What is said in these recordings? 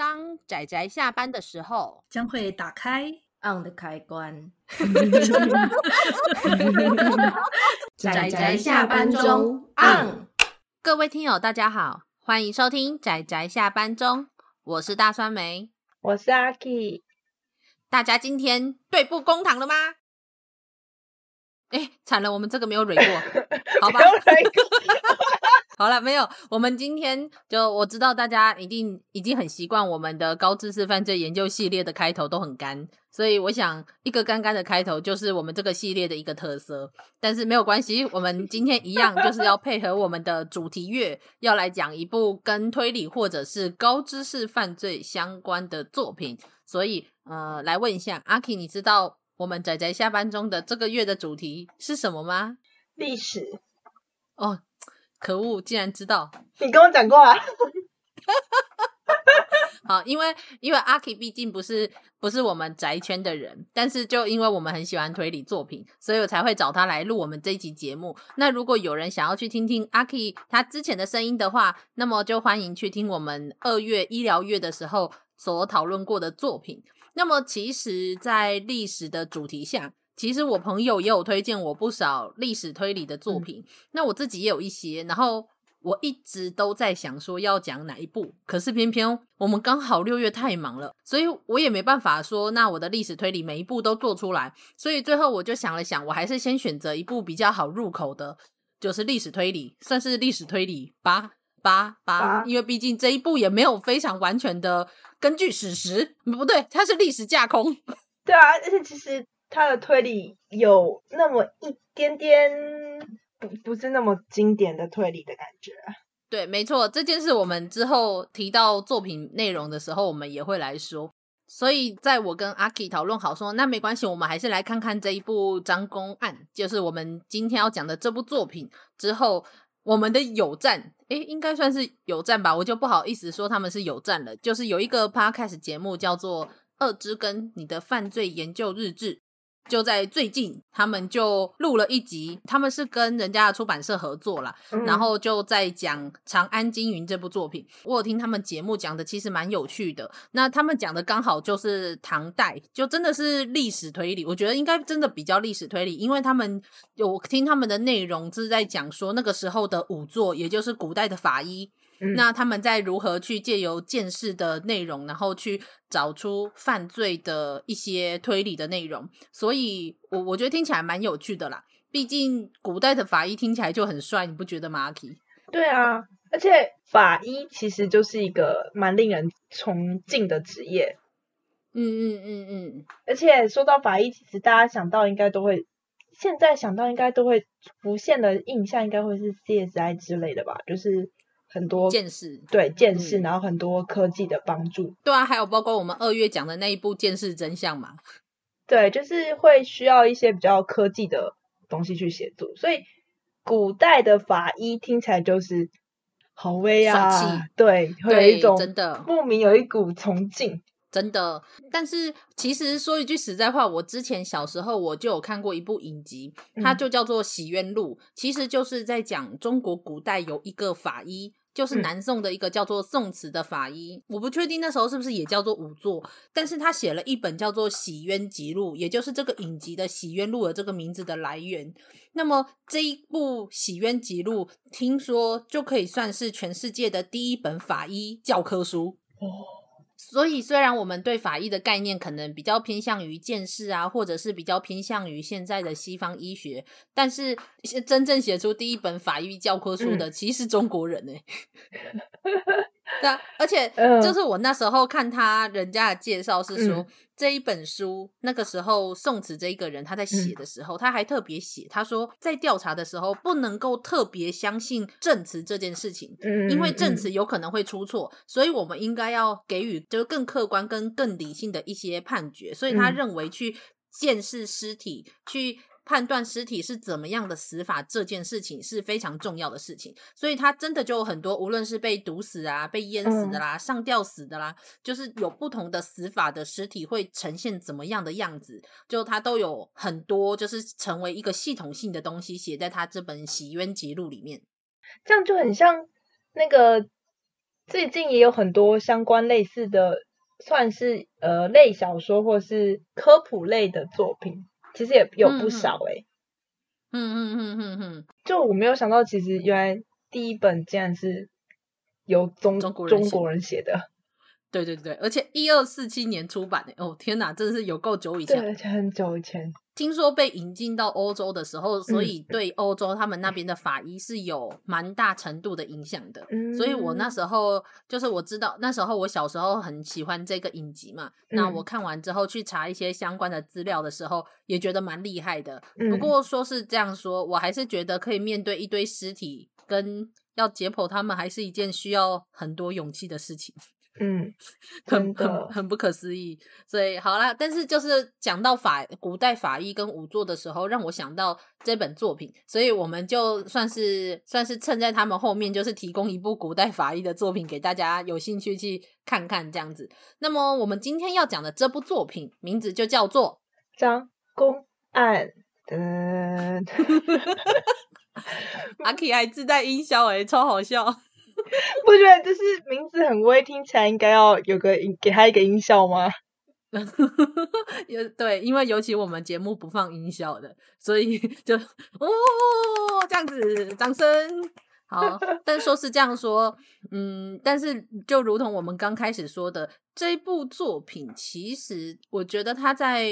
当仔仔下班的时候，将会打开 on 的开关。仔仔下班中 on。各位听友，大家好，欢迎收听仔仔下班中，我是大酸梅，我是阿 Key。大家今天对簿公堂了吗？哎，惨了，我们这个没有蕊过，好吧。好了，没有。我们今天就我知道大家一定已经很习惯我们的高知识犯罪研究系列的开头都很干，所以我想一个干干的开头就是我们这个系列的一个特色。但是没有关系，我们今天一样就是要配合我们的主题乐，要来讲一部跟推理或者是高知识犯罪相关的作品。所以呃，来问一下阿 K，你知道我们仔仔下班中的这个月的主题是什么吗？历史。哦。可恶！竟然知道，你跟我讲过啊。好，因为因为阿 K 毕竟不是不是我们宅圈的人，但是就因为我们很喜欢推理作品，所以我才会找他来录我们这一集节目。那如果有人想要去听听阿 K 他之前的声音的话，那么就欢迎去听我们二月医疗月的时候所讨论过的作品。那么其实，在历史的主题下。其实我朋友也有推荐我不少历史推理的作品，嗯，那我自己也有一些，然后我一直都在想说要讲哪一部，可是偏偏我们刚好六月太忙了，所以我也没办法说那我的历史推理每一部都做出来，所以最后我就想了想，我还是先选择一部比较好入口的，就是历史推理，算是历史推理八八八，因为毕竟这一部也没有非常完全的根据史实，不对，它是历史架空，对啊，而且其实。他的推理有那么一点点不不是那么经典的推理的感觉。对，没错，这件事我们之后提到作品内容的时候，我们也会来说。所以，在我跟阿 K 讨论好说，那没关系，我们还是来看看这一部张公案，就是我们今天要讲的这部作品之后，我们的友站，诶，应该算是友站吧，我就不好意思说他们是友站了。就是有一个 Podcast 节目叫做《二之根：你的犯罪研究日志》。就在最近，他们就录了一集，他们是跟人家的出版社合作啦，嗯、然后就在讲《长安惊云》这部作品。我有听他们节目讲的，其实蛮有趣的。那他们讲的刚好就是唐代，就真的是历史推理。我觉得应该真的比较历史推理，因为他们有听他们的内容是在讲说那个时候的仵作，也就是古代的法医。那他们在如何去借由见识的内容，然后去找出犯罪的一些推理的内容，所以我我觉得听起来蛮有趣的啦。毕竟古代的法医听起来就很帅，你不觉得吗，阿 Key？对啊，而且法医其实就是一个蛮令人崇敬的职业。嗯嗯嗯嗯。而且说到法医，其实大家想到应该都会，现在想到应该都会浮现的印象，应该会是 CSI 之类的吧，就是。很多见识，对见识，然后很多科技的帮助，对啊，还有包括我们二月讲的那一部《见识真相》嘛，对，就是会需要一些比较科技的东西去协助，所以古代的法医听起来就是好威啊，对，会有一种真的。莫名有一股崇敬。真的，但是其实说一句实在话，我之前小时候我就有看过一部影集，它就叫做《洗冤录》，其实就是在讲中国古代有一个法医。就是南宋的一个叫做宋慈的法医，嗯，我不确定那时候是不是也叫做仵作，但是他写了一本叫做《洗冤集录》，也就是这个影集的《洗冤录》的这个名字的来源。那么这一部《洗冤集录》，听说就可以算是全世界的第一本法医教科书。哦。所以，虽然我们对法医的概念可能比较偏向于鉴识啊，或者是比较偏向于现在的西方医学，但是真正写出第一本法医教科书的，嗯、其实是中国人呢、欸。对啊，而且就是我那时候看他人家的介绍是说、嗯，这一本书那个时候宋慈这一个人他在写的时候，嗯、他还特别写，他说在调查的时候不能够特别相信证词这件事情，嗯、因为证词有可能会出错、嗯，所以我们应该要给予就是更客观跟更理性的一些判决，所以他认为去见识尸体去。判断尸体是怎么样的死法这件事情是非常重要的事情，所以他真的就有很多，无论是被毒死啊、被淹死的啦、上吊死的啦，就是有不同的死法的尸体会呈现怎么样的样子，就他都有很多，就是成为一个系统性的东西写在他这本《洗冤集录》里面。这样就很像那个最近也有很多相关类似的，算是呃类小说或是科普类的作品，其实也有不少诶、欸嗯。嗯嗯嗯嗯嗯，就我没有想到，其实原来第一本竟然是由中中国人写的。对对对，而且一二四七年出版的哦，天哪，真的是有够久以前，对，而且很久以前。听说被引进到欧洲的时候，所以对欧洲他们那边的法医是有蛮大程度的影响的。嗯，所以我那时候就是我知道，那时候我小时候很喜欢这个影集嘛。嗯，那我看完之后去查一些相关的资料的时候，也觉得蛮厉害的。不过说是这样说，我还是觉得可以面对一堆尸体跟要解剖他们，还是一件需要很多勇气的事情。嗯，很很很不可思议，所以好啦，但是就是讲到法古代法医跟仵作的时候，让我想到这本作品，所以我们就算是算是趁在他们后面，就是提供一部古代法医的作品给大家有兴趣去看看这样子。那么我们今天要讲的这部作品名字就叫做《张公案》。嗯，阿 K 还自带音效诶，超好笑。不觉得就是名字很威，听起来应该要有个音，给他一个音效吗？有对，因为尤其我们节目不放音效的，所以 就哦这样子，掌声好。但说是这样说，嗯，但是就如同我们刚开始说的，这部作品其实我觉得它在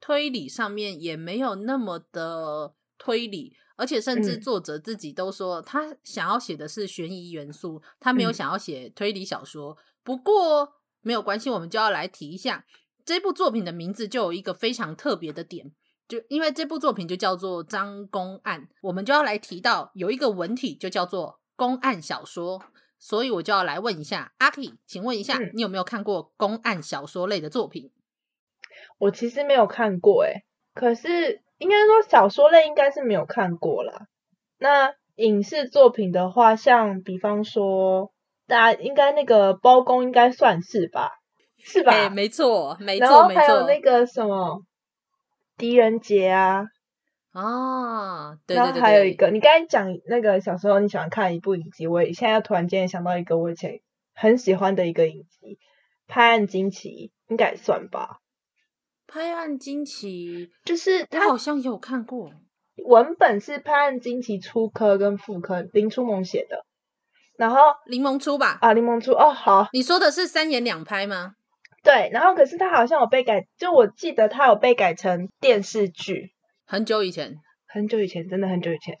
推理上面也没有那么的推理。而且甚至作者自己都说，他想要写的是悬疑元素，他没有想要写推理小说。不过没有关系，我们就要来提一下这部作品的名字，就有一个非常特别的点，就因为这部作品就叫做《张公案》，我们就要来提到有一个文体就叫做公案小说，所以我就要来问一下阿 K，请问一下，你有没有看过公案小说类的作品？我其实没有看过，诶，可是。应该说小说类应该是没有看过啦。那影视作品的话，像比方说，大家应该那个包公应该算是吧？是吧？欸、没错，没错，然后还有那个什么狄仁杰啊，啊，对对对，然后还有一个，你刚才讲那个小时候你喜欢看一部影集，我现在突然间想到一个我以前很喜欢的一个影集《拍案惊奇》，应该算吧。拍案惊奇就是他好像有看过，文本是拍案惊奇初科跟副科林初萌写的，然后柠檬初吧啊柠檬初哦好，你说的是三言两拍吗？对，然后可是他好像有被改，就我记得他有被改成电视剧，很久以前，很久以前，真的很久以前。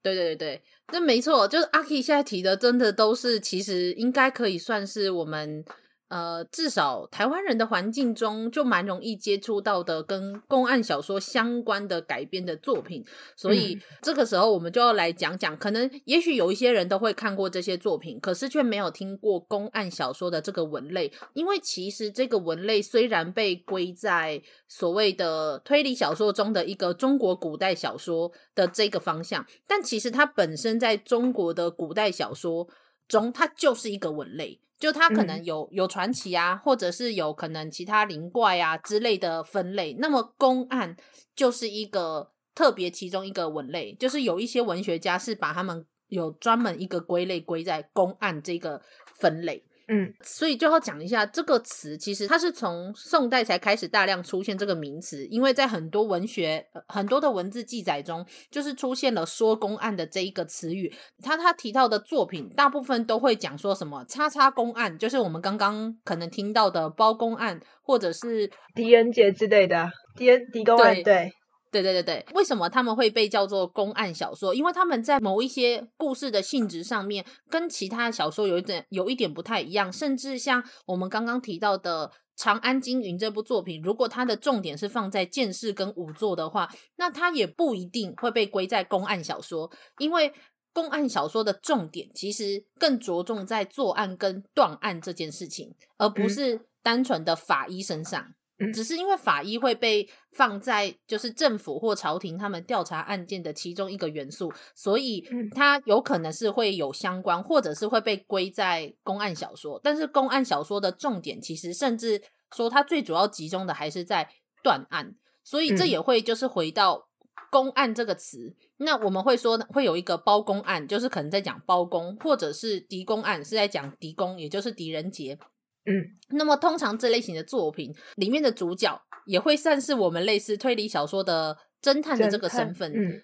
对对对对，那没错，就是阿 K 现在提的，真的都是其实应该可以算是我们。呃，至少台湾人的环境中就蛮容易接触到的跟公案小说相关的改编的作品，所以这个时候我们就要来讲讲，可能也许有一些人都会看过这些作品，可是却没有听过公案小说的这个文类，因为其实这个文类虽然被归在所谓的推理小说中的一个中国古代小说的这个方向，但其实它本身在中国的古代小说中，它就是一个文类。就它可能有有传奇啊，或者是有可能其他灵怪啊之类的分类。那么公案就是一个特别其中一个文类，就是有一些文学家是把他们有专门一个归类归在公案这个分类。嗯，所以就要讲一下这个词，其实它是从宋代才开始大量出现这个名词，因为在很多文学、很多的文字记载中，就是出现了说公案的这一个词语。他他提到的作品，大部分都会讲说什么“叉叉公案”，就是我们刚刚可能听到的包公案，或者是狄仁杰之类的狄仁狄公案，对。对对对对对，为什么他们会被叫做公案小说？因为他们在某一些故事的性质上面，跟其他小说有一点有一点不太一样，甚至像我们刚刚提到的《长安惊云》这部作品，如果它的重点是放在剑士跟仵作的话，那它也不一定会被归在公案小说，因为公案小说的重点其实更着重在作案跟断案这件事情，而不是单纯的法医身上。嗯只是因为法医会被放在就是政府或朝廷他们调查案件的其中一个元素，所以它有可能是会有相关，或者是会被归在公案小说。但是公案小说的重点其实甚至说它最主要集中的还是在断案，所以这也会就是回到公案这个词，那我们会说会有一个包公案，就是可能在讲包公，或者是狄公案是在讲狄公，也就是狄仁杰。嗯，那么通常这类型的作品里面的主角也会算是我们类似推理小说的侦探的这个身份。嗯，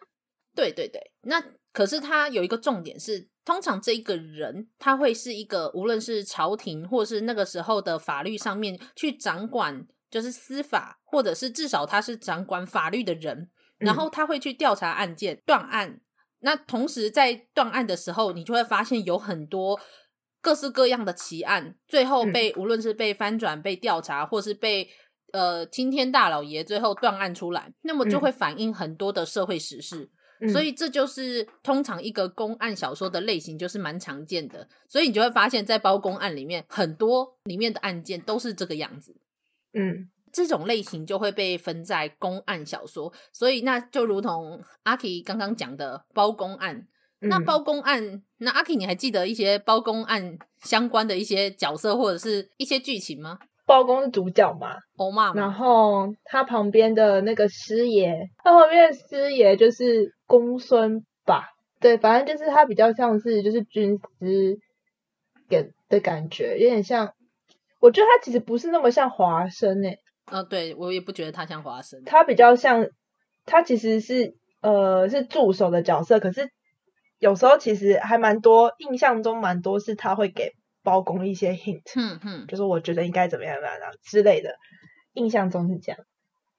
对对对。那可是他有一个重点是，通常这一个人他会是一个无论是朝廷或是那个时候的法律上面去掌管，就是司法，或者是至少他是掌管法律的人。然后他会去调查案件、断案。那同时在断案的时候，你就会发现有很多。各式各样的奇案，最后被、嗯、无论是被翻转、被调查，或是被呃青天大老爷最后断案出来，那么就会反映很多的社会时事。嗯、所以这就是通常一个公案小说的类型，就是蛮常见的。所以你就会发现，在包公案里面，很多里面的案件都是这个样子。嗯，这种类型就会被分在公案小说。所以那就如同阿 K 刚刚讲的包公案。那包公案，嗯、那阿 K，你还记得一些包公案相关的一些角色或者是一些剧情吗？包公是主角嘛？欧嘛。然后他旁边的那个师爷，他旁边的师爷就是公孙吧？对，反正就是他比较像是就是军师给的感觉，有点像。我觉得他其实不是那么像华生诶、欸。呃，对，我也不觉得他像华生。他比较像，他其实是呃是助手的角色，可是。有时候其实还蛮多，印象中蛮多是他会给包公一些 hint，嗯嗯，就是我觉得应该怎么样怎么样之类的，印象中是这样。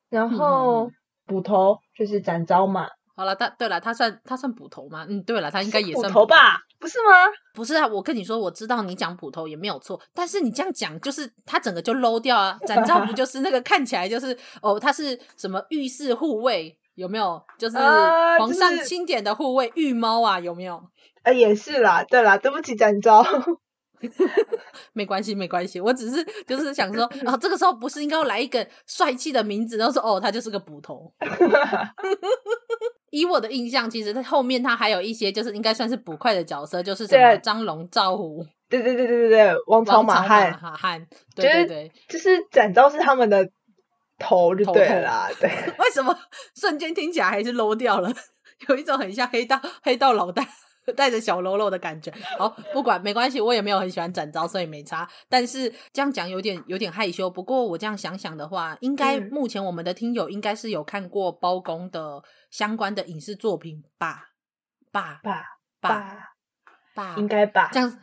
然后捕头就是展昭嘛。好了，他对了，他算他算捕头吗？嗯，对了，他应该也算捕头吧？不是吗？不是啊，我跟你说，我知道你讲捕头也没有错，但是你这样讲就是他整个就 low 掉啊。展昭不 就是那个看起来就是哦，他是什么御史护卫？有没有就是皇上钦点的护卫御猫啊？有没有？呃，也是啦。对啦，对不起，展昭。没关系，没关系。我只是就是想说，啊，这个时候不是应该要来一个帅气的名字，然后说哦，他就是个捕头。以我的印象，其实他后面他还有一些就是应该算是捕快的角色，就是什么张龙、赵虎。对对对对对对，王朝马汉。马汉。对对对，就是展昭是他们的。头就对了啦，对。为什么瞬间听起来还是 low 掉了？有一种很像黑道黑道老大带着小喽啰的感觉。好，不管没关系，我也没有很喜欢展昭，所以没差。但是这样讲有点有点害羞。不过我这样想想的话，应该目前我们的听友应该是有看过包公的相关的影视作品吧？吧吧吧吧，应该吧？这样。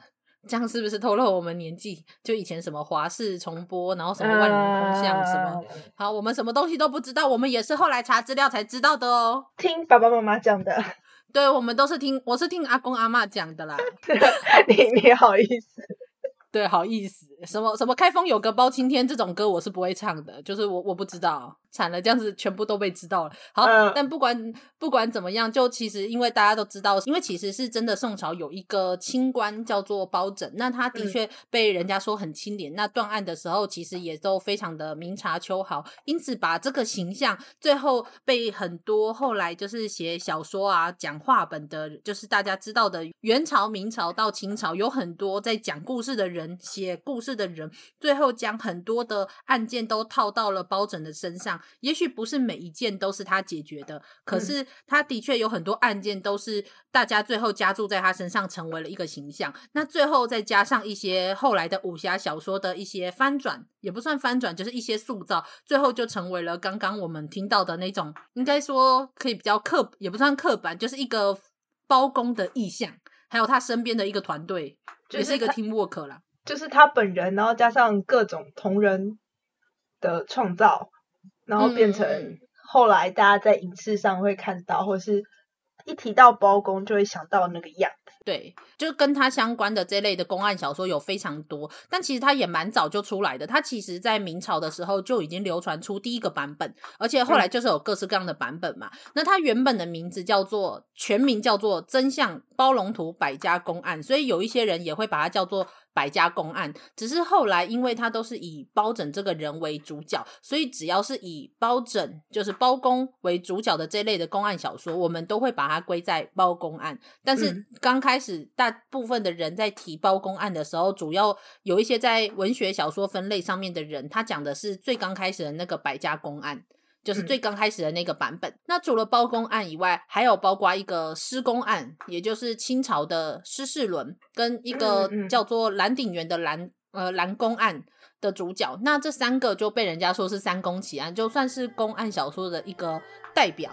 这样是不是透露我们年纪？就以前什么华视重播，然后什么万人空巷，什么、uh, 好，我们什么东西都不知道，我们也是后来查资料才知道的哦。听爸爸妈妈讲的，对，我们都是听，我是听阿公阿妈讲的啦。你你好意思？对，好意思，什么什么开封有个包青天这种歌，我是不会唱的，就是我我不知道，惨了，这样子全部都被知道了。好，嗯、但不管不管怎么样，就其实因为大家都知道，因为其实是真的宋朝有一个清官叫做包拯，那他的确被人家说很清廉，嗯、那断案的时候其实也都非常的明察秋毫，因此把这个形象最后被很多后来就是写小说啊、讲话本的，就是大家知道的元朝、明朝到清朝有很多在讲故事的人。人写故事的人，最后将很多的案件都套到了包拯的身上。也许不是每一件都是他解决的，可是他的确有很多案件都是大家最后加注在他身上，成为了一个形象。那最后再加上一些后来的武侠小说的一些翻转，也不算翻转，就是一些塑造，最后就成为了刚刚我们听到的那种，应该说可以比较刻，也不算刻板，就是一个包公的意象，还有他身边的一个团队，也是一个 teamwork 啦。就是他本人，然后加上各种同人的创造，然后变成后来大家在影视上会看到，或者是一提到包公就会想到那个样子。对，就跟他相关的这类的公案小说有非常多，但其实他也蛮早就出来的。他其实在明朝的时候就已经流传出第一个版本，而且后来就是有各式各样的版本嘛。嗯、那他原本的名字叫做全名叫做《真相包龙图百家公案》，所以有一些人也会把它叫做。百家公案，只是后来因为他都是以包拯这个人为主角，所以只要是以包拯就是包公为主角的这类的公案小说，我们都会把它归在包公案。但是刚开始大部分的人在提包公案的时候，主要有一些在文学小说分类上面的人，他讲的是最刚开始的那个百家公案。就是最刚开始的那个版本。嗯、那除了包公案以外，还有包括一个施公案，也就是清朝的施世纶跟一个叫做蓝鼎元的蓝呃蓝公案的主角。那这三个就被人家说是三公奇案，就算是公案小说的一个代表。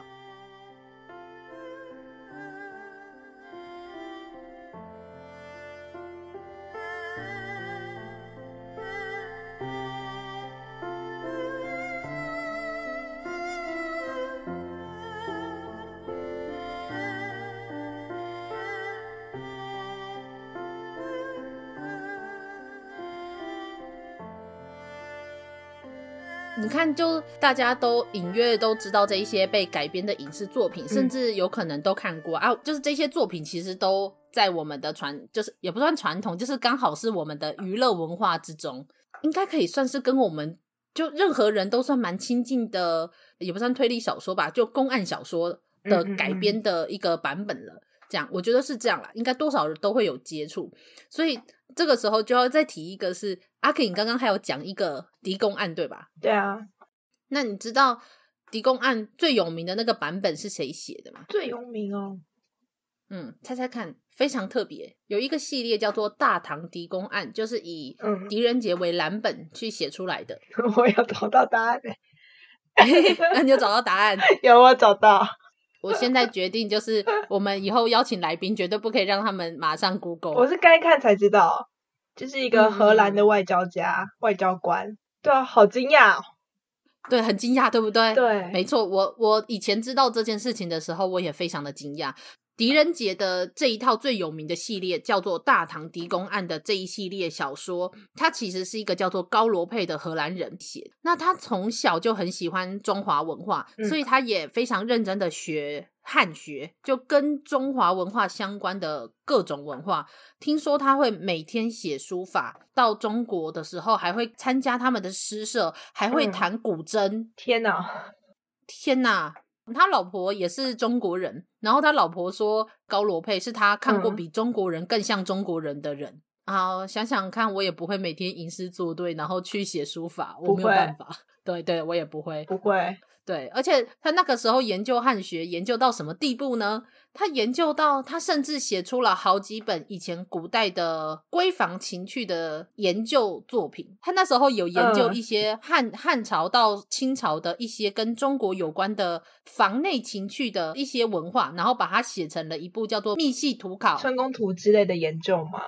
看，就大家都隐约都知道这一些被改编的影视作品，甚至有可能都看过、嗯、啊。就是这些作品其实都在我们的传，就是也不算传统，就是刚好是我们的娱乐文化之中，应该可以算是跟我们就任何人都算蛮亲近的，也不算推理小说吧，就公案小说的改编的一个版本了。嗯嗯嗯这样，我觉得是这样啦，应该多少人都会有接触，所以这个时候就要再提一个是。阿 King，你刚刚还有讲一个狄公案，对吧？对啊。那你知道狄公案最有名的那个版本是谁写的吗？最有名哦。嗯，猜猜看，非常特别，有一个系列叫做《大唐狄公案》，就是以狄仁杰为蓝本去写出来的。我要找到答案。那你就找到答案？有，我找到。我现在决定，就是我们以后邀请来宾，绝对不可以让他们马上 Google。我是该看才知道。就是一个荷兰的外交家、嗯、外交官，对啊，好惊讶，对，很惊讶，对不对？对，没错。我我以前知道这件事情的时候，我也非常的惊讶。狄仁杰的这一套最有名的系列叫做《大唐狄公案》的这一系列小说，他其实是一个叫做高罗佩的荷兰人写。那他从小就很喜欢中华文化，嗯、所以他也非常认真的学汉学，就跟中华文化相关的各种文化。听说他会每天写书法，到中国的时候还会参加他们的诗社，还会弹古筝。嗯、天哪，天哪！他老婆也是中国人，然后他老婆说高罗佩是他看过比中国人更像中国人的人。啊、嗯，想想看，我也不会每天吟诗作对，然后去写书法，我没有办法。对对，我也不会，不会。对，而且他那个时候研究汉学，研究到什么地步呢？他研究到他甚至写出了好几本以前古代的闺房情趣的研究作品。他那时候有研究一些汉、呃、汉朝到清朝的一些跟中国有关的房内情趣的一些文化，然后把它写成了一部叫做《密系图考》、《春宫图》之类的研究吗？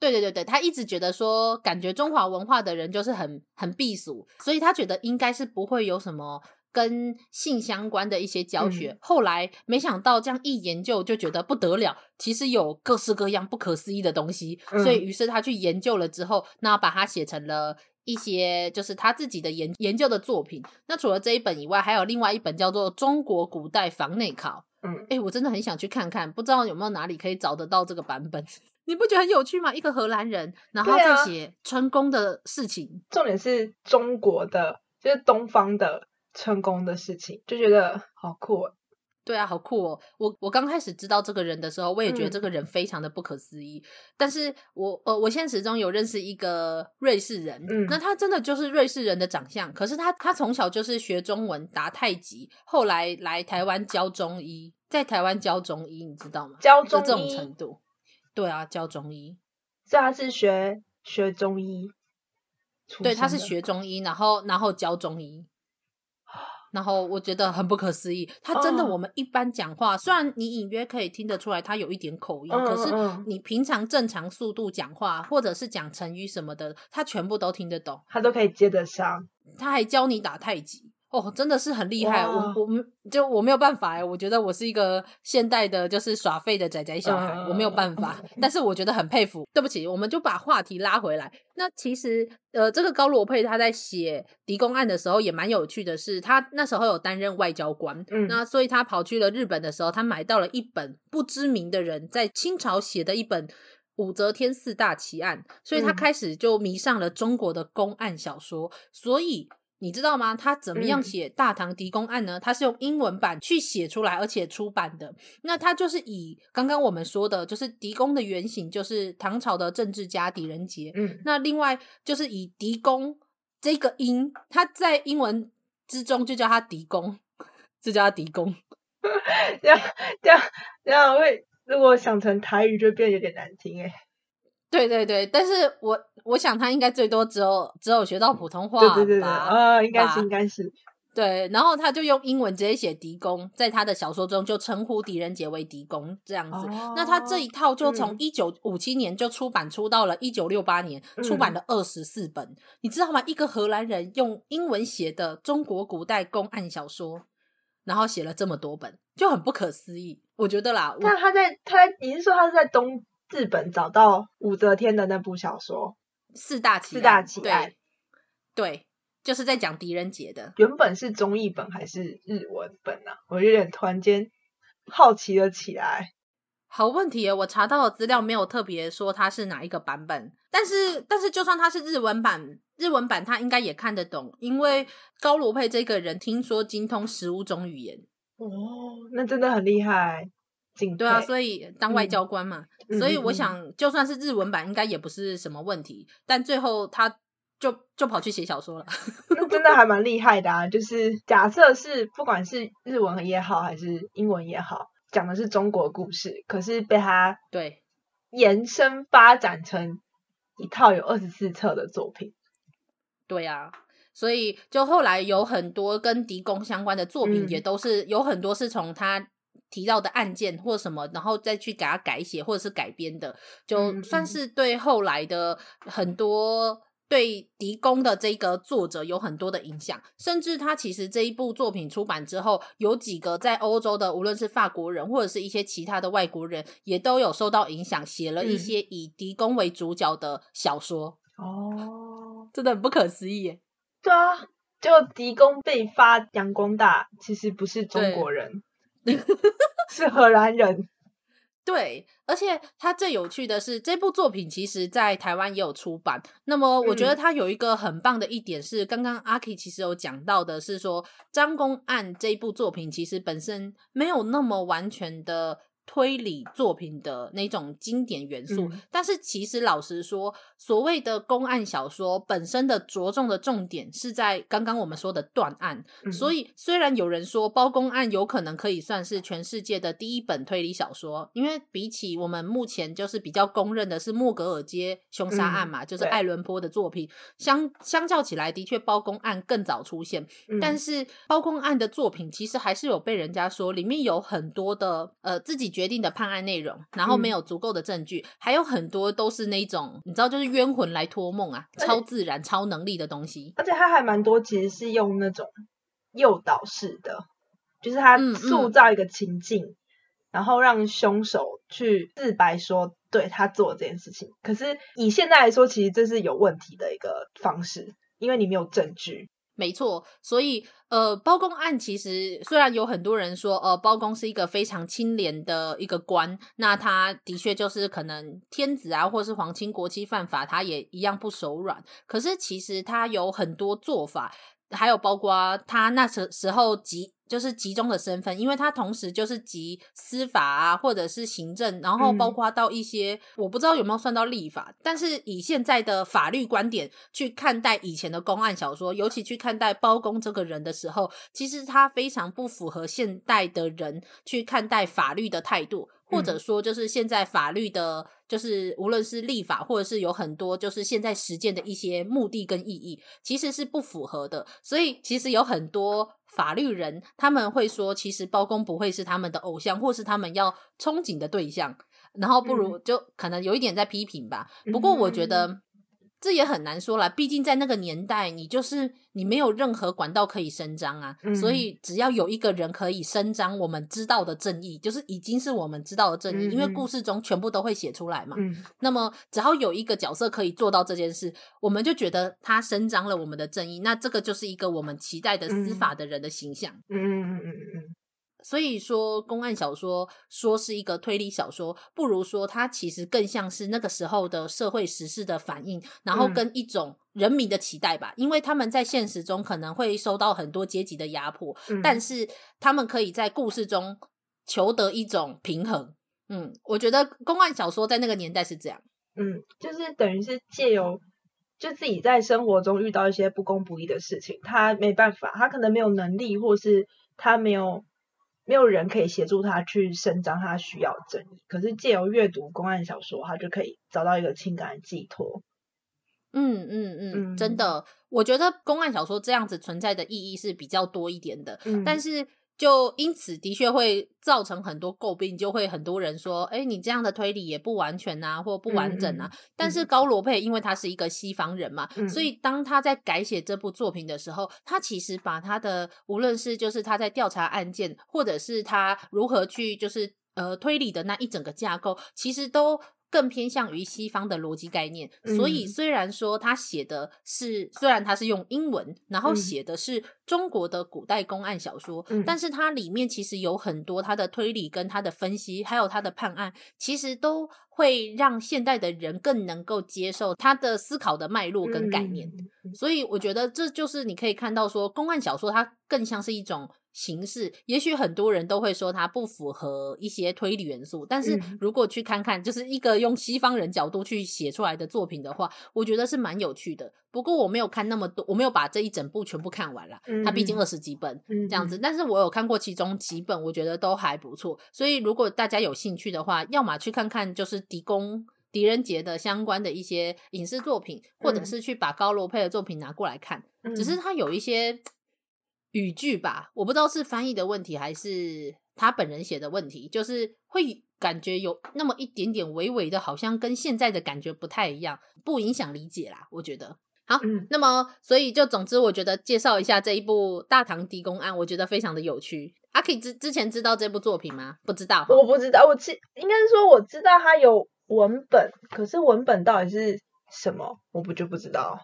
对对对对，他一直觉得说，感觉中华文化的人就是很很避俗，所以他觉得应该是不会有什么。跟性相关的一些教学，嗯、后来没想到这样一研究就觉得不得了，其实有各式各样不可思议的东西，嗯、所以于是他去研究了之后，那把它写成了一些就是他自己的研研究的作品。那除了这一本以外，还有另外一本叫做《中国古代房内考》。嗯，哎，我真的很想去看看，不知道有没有哪里可以找得到这个版本？你不觉得很有趣吗？一个荷兰人，然后在写春宫的事情，啊、重点是中国的，就是东方的。成功的事情就觉得好酷哦，对啊，好酷哦！我我刚开始知道这个人的时候，我也觉得这个人非常的不可思议。嗯、但是我呃，我现实中有认识一个瑞士人，嗯，那他真的就是瑞士人的长相，可是他他从小就是学中文、打太极，后来来台湾教中医，在台湾教中医，你知道吗？教中医这种程度，对啊，教中医，所以他是学学中医，对，他是学中医，然后然后教中医。然后我觉得很不可思议，他真的，我们一般讲话，oh. 虽然你隐约可以听得出来他有一点口音，oh. 可是你平常正常速度讲话，或者是讲成语什么的，他全部都听得懂，他都可以接得上。他还教你打太极。哦，真的是很厉害，我我们就我没有办法哎，我觉得我是一个现代的，就是耍废的仔仔小孩，呃、我没有办法。但是我觉得很佩服。对不起，我们就把话题拉回来。那其实，呃，这个高罗佩他在写狄公案的时候也蛮有趣的是，他那时候有担任外交官，嗯，那所以他跑去了日本的时候，他买到了一本不知名的人在清朝写的一本武则天四大奇案，所以他开始就迷上了中国的公案小说，所以。你知道吗？他怎么样写《大唐狄公案》呢？他是用英文版去写出来，而且出版的。那他就是以刚刚我们说的，就是狄公的原型，就是唐朝的政治家狄仁杰。嗯，那另外就是以狄公这个音，他在英文之中就叫他狄公，就叫他狄公。这样这样这样会，如果想成台语就变得有点难听哎。对对对，但是我我想他应该最多只有只有学到普通话？对对对对，啊，应该是应该是。对，然后他就用英文直接写狄公，在他的小说中就称呼狄仁杰为狄公这样子。哦、那他这一套就从一九五七年就出版出到了一九六八年，嗯、出版了二十四本，嗯、你知道吗？一个荷兰人用英文写的中国古代公案小说，然后写了这么多本，就很不可思议。我觉得啦，那他在他在，你是说他是在东日本找到武则天的那部小说《四大奇四大奇案》？对。对就是在讲狄仁杰的，原本是中译本还是日文本啊？我有点突然间好奇了起来。好问题耶，我查到的资料没有特别说它是哪一个版本，但是但是就算它是日文版，日文版他应该也看得懂，因为高罗佩这个人听说精通十五种语言哦，那真的很厉害。对啊，所以当外交官嘛，嗯、所以我想就算是日文版应该也不是什么问题，但最后他。就就跑去写小说了，那真的还蛮厉害的啊！就是假设是不管是日文也好，还是英文也好，讲的是中国故事，可是被他 对延伸发展成一套有二十四册的作品。对啊，所以就后来有很多跟狄公相关的作品，也都是、嗯、有很多是从他提到的案件或什么，然后再去给他改写或者是改编的，就算是对后来的很多。对狄公的这个作者有很多的影响，甚至他其实这一部作品出版之后，有几个在欧洲的，无论是法国人或者是一些其他的外国人，也都有受到影响，写了一些以狄公为主角的小说。哦、嗯，真的很不可思议耶！对啊，就狄公被发扬光大，其实不是中国人，对 是荷兰人。对，而且他最有趣的是，这部作品其实在台湾也有出版。那么，我觉得他有一个很棒的一点是，嗯、刚刚阿 K 其实有讲到的是说，《张公案》这一部作品其实本身没有那么完全的。推理作品的那种经典元素，嗯、但是其实老实说，所谓的公案小说本身的着重的重点是在刚刚我们说的断案。嗯、所以虽然有人说《包公案》有可能可以算是全世界的第一本推理小说，因为比起我们目前就是比较公认的是莫格尔街凶杀案嘛，嗯、就是爱伦坡的作品，相相较起来，的确《包公案》更早出现。嗯、但是《包公案》的作品其实还是有被人家说里面有很多的呃自己。决定的判案内容，然后没有足够的证据，嗯、还有很多都是那种你知道，就是冤魂来托梦啊，超自然、超能力的东西。而且他还蛮多，其实是用那种诱导式的，就是他塑造一个情境，然后让凶手去自白说对他做这件事情。可是以现在来说，其实这是有问题的一个方式，因为你没有证据。没错，所以呃，包公案其实虽然有很多人说，呃，包公是一个非常清廉的一个官，那他的确就是可能天子啊，或是皇亲国戚犯法，他也一样不手软。可是其实他有很多做法，还有包括他那时时候集。就是集中的身份，因为他同时就是集司法啊，或者是行政，然后包括到一些、嗯、我不知道有没有算到立法，但是以现在的法律观点去看待以前的公案小说，尤其去看待包公这个人的时候，其实他非常不符合现代的人去看待法律的态度。或者说，就是现在法律的，就是无论是立法，或者是有很多，就是现在实践的一些目的跟意义，其实是不符合的。所以，其实有很多法律人他们会说，其实包公不会是他们的偶像，或是他们要憧憬的对象。然后，不如就可能有一点在批评吧。不过，我觉得。这也很难说啦，毕竟在那个年代，你就是你没有任何管道可以伸张啊，嗯、所以只要有一个人可以伸张我们知道的正义，就是已经是我们知道的正义，嗯、因为故事中全部都会写出来嘛。嗯、那么只要有一个角色可以做到这件事，我们就觉得他伸张了我们的正义，那这个就是一个我们期待的司法的人的形象。嗯嗯嗯嗯嗯。所以说，公案小说说是一个推理小说，不如说它其实更像是那个时候的社会时事的反应，然后跟一种人民的期待吧。嗯、因为他们在现实中可能会受到很多阶级的压迫，嗯、但是他们可以在故事中求得一种平衡。嗯，我觉得公案小说在那个年代是这样。嗯，就是等于是借由就自己在生活中遇到一些不公不义的事情，他没办法，他可能没有能力，或是他没有没有人可以协助他去伸张他需要的正义。可是借由阅读公案小说，他就可以找到一个情感的寄托。嗯嗯嗯，真的，我觉得公案小说这样子存在的意义是比较多一点的，嗯、但是。就因此的确会造成很多诟病，就会很多人说，哎，你这样的推理也不完全啊，或不完整啊。嗯、但是高罗佩因为他是一个西方人嘛，嗯、所以当他在改写这部作品的时候，他其实把他的无论是就是他在调查案件，或者是他如何去就是呃推理的那一整个架构，其实都。更偏向于西方的逻辑概念，所以虽然说他写的是，嗯、虽然他是用英文，然后写的是中国的古代公案小说，嗯、但是它里面其实有很多他的推理跟他的分析，还有他的判案，其实都会让现代的人更能够接受他的思考的脉络跟概念。嗯、所以我觉得这就是你可以看到说，公案小说它更像是一种。形式，也许很多人都会说它不符合一些推理元素，但是如果去看看，就是一个用西方人角度去写出来的作品的话，我觉得是蛮有趣的。不过我没有看那么多，我没有把这一整部全部看完了，它毕竟二十几本这样子，但是我有看过其中几本，我觉得都还不错。所以如果大家有兴趣的话，要么去看看就是狄公狄仁杰的相关的一些影视作品，或者是去把高罗佩的作品拿过来看，只是它有一些。语句吧，我不知道是翻译的问题还是他本人写的问题，就是会感觉有那么一点点微微的，好像跟现在的感觉不太一样，不影响理解啦。我觉得好，嗯、那么所以就总之，我觉得介绍一下这一部《大唐狄公案》，我觉得非常的有趣。阿 K 之之前知道这部作品吗？不知道，我不知道，我知应该是说我知道它有文本，可是文本到底是什么，我不就不知道。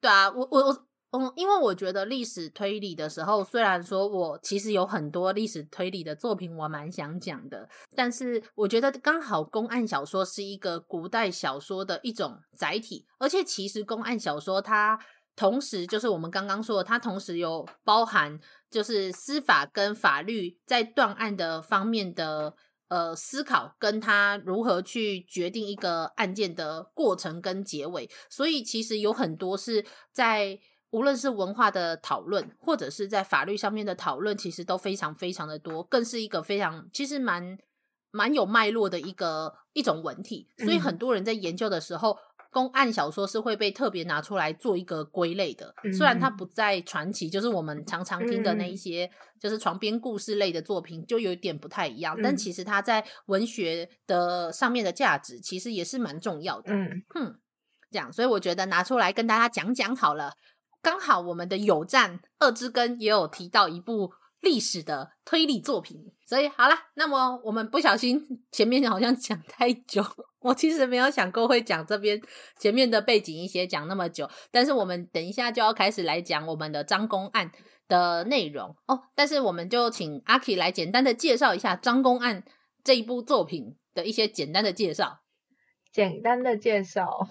对啊，我我我。嗯，因为我觉得历史推理的时候，虽然说我其实有很多历史推理的作品，我蛮想讲的，但是我觉得刚好公案小说是一个古代小说的一种载体，而且其实公案小说它同时就是我们刚刚说的，它同时有包含就是司法跟法律在断案的方面的呃思考，跟它如何去决定一个案件的过程跟结尾，所以其实有很多是在。无论是文化的讨论，或者是在法律上面的讨论，其实都非常非常的多，更是一个非常其实蛮蛮有脉络的一个一种文体。所以很多人在研究的时候，公案小说是会被特别拿出来做一个归类的。虽然它不在传奇，就是我们常常听的那一些，就是床边故事类的作品，就有点不太一样。但其实它在文学的上面的价值，其实也是蛮重要的。嗯，哼，这样，所以我觉得拿出来跟大家讲讲好了。刚好我们的有站二之根也有提到一部历史的推理作品，所以好了，那么我们不小心前面好像讲太久，我其实没有想过会讲这边前面的背景一些讲那么久，但是我们等一下就要开始来讲我们的张公案的内容哦，但是我们就请阿 K 来简单的介绍一下张公案这一部作品的一些简单的介绍，简单的介绍。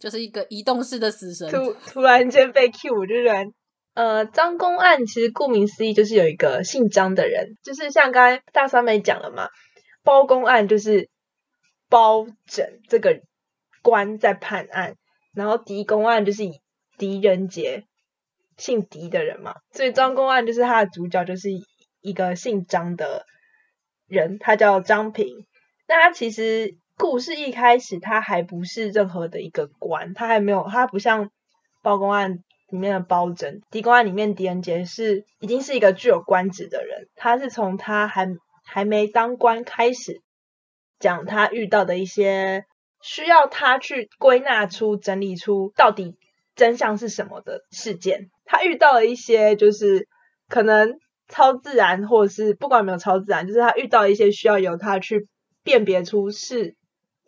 就是一个移动式的死神，突突然间被 Q，我就觉得，呃，张公案其实顾名思义就是有一个姓张的人，就是像刚才大三妹讲了嘛，包公案就是包拯这个官在判案，然后狄公案就是以狄仁杰姓狄的人嘛，所以张公案就是他的主角就是一个姓张的人，他叫张平，那他其实。故事一开始，他还不是任何的一个官，他还没有，他不像包公案里面的包拯，狄公案里面狄仁杰是已经是一个具有官职的人，他是从他还还没当官开始讲他遇到的一些需要他去归纳出、整理出到底真相是什么的事件，他遇到了一些就是可能超自然，或者是不管有没有超自然，就是他遇到一些需要由他去辨别出是。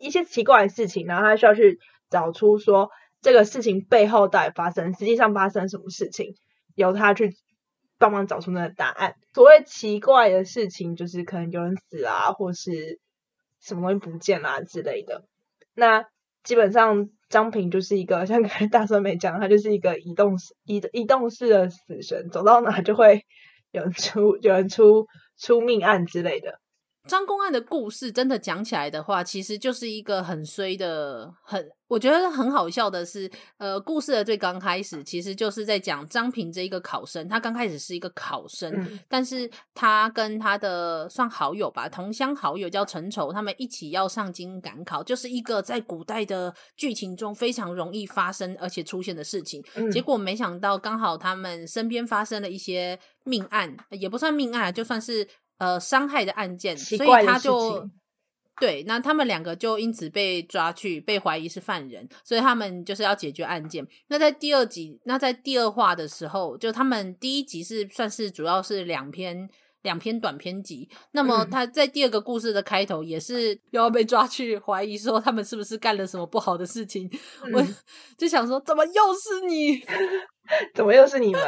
一些奇怪的事情，然后他需要去找出说这个事情背后到底发生，实际上发生什么事情，由他去帮忙找出那个答案。所谓奇怪的事情，就是可能有人死啊，或是什么东西不见啦、之类的。那基本上张平就是一个像刚才大酸梅讲，他就是一个移动式移移动式的死神，走到哪就会有人出有人出出命案之类的。张公案的故事真的讲起来的话，其实就是一个很衰的，很我觉得很好笑的是，呃，故事的最刚开始其实就是在讲张平这一个考生，他刚开始是一个考生，嗯、但是他跟他的算好友吧，同乡好友叫陈丑，他们一起要上京赶考，就是一个在古代的剧情中非常容易发生而且出现的事情。嗯、结果没想到刚好他们身边发生了一些命案，也不算命案，就算是。呃，伤害的案件，所以他就对，那他们两个就因此被抓去，被怀疑是犯人，所以他们就是要解决案件。那在第二集，那在第二话的时候，就他们第一集是算是主要是两篇两篇短篇集，那么他在第二个故事的开头也是又要被抓去怀疑说他们是不是干了什么不好的事情，嗯、我就想说，怎么又是你？怎么又是你们？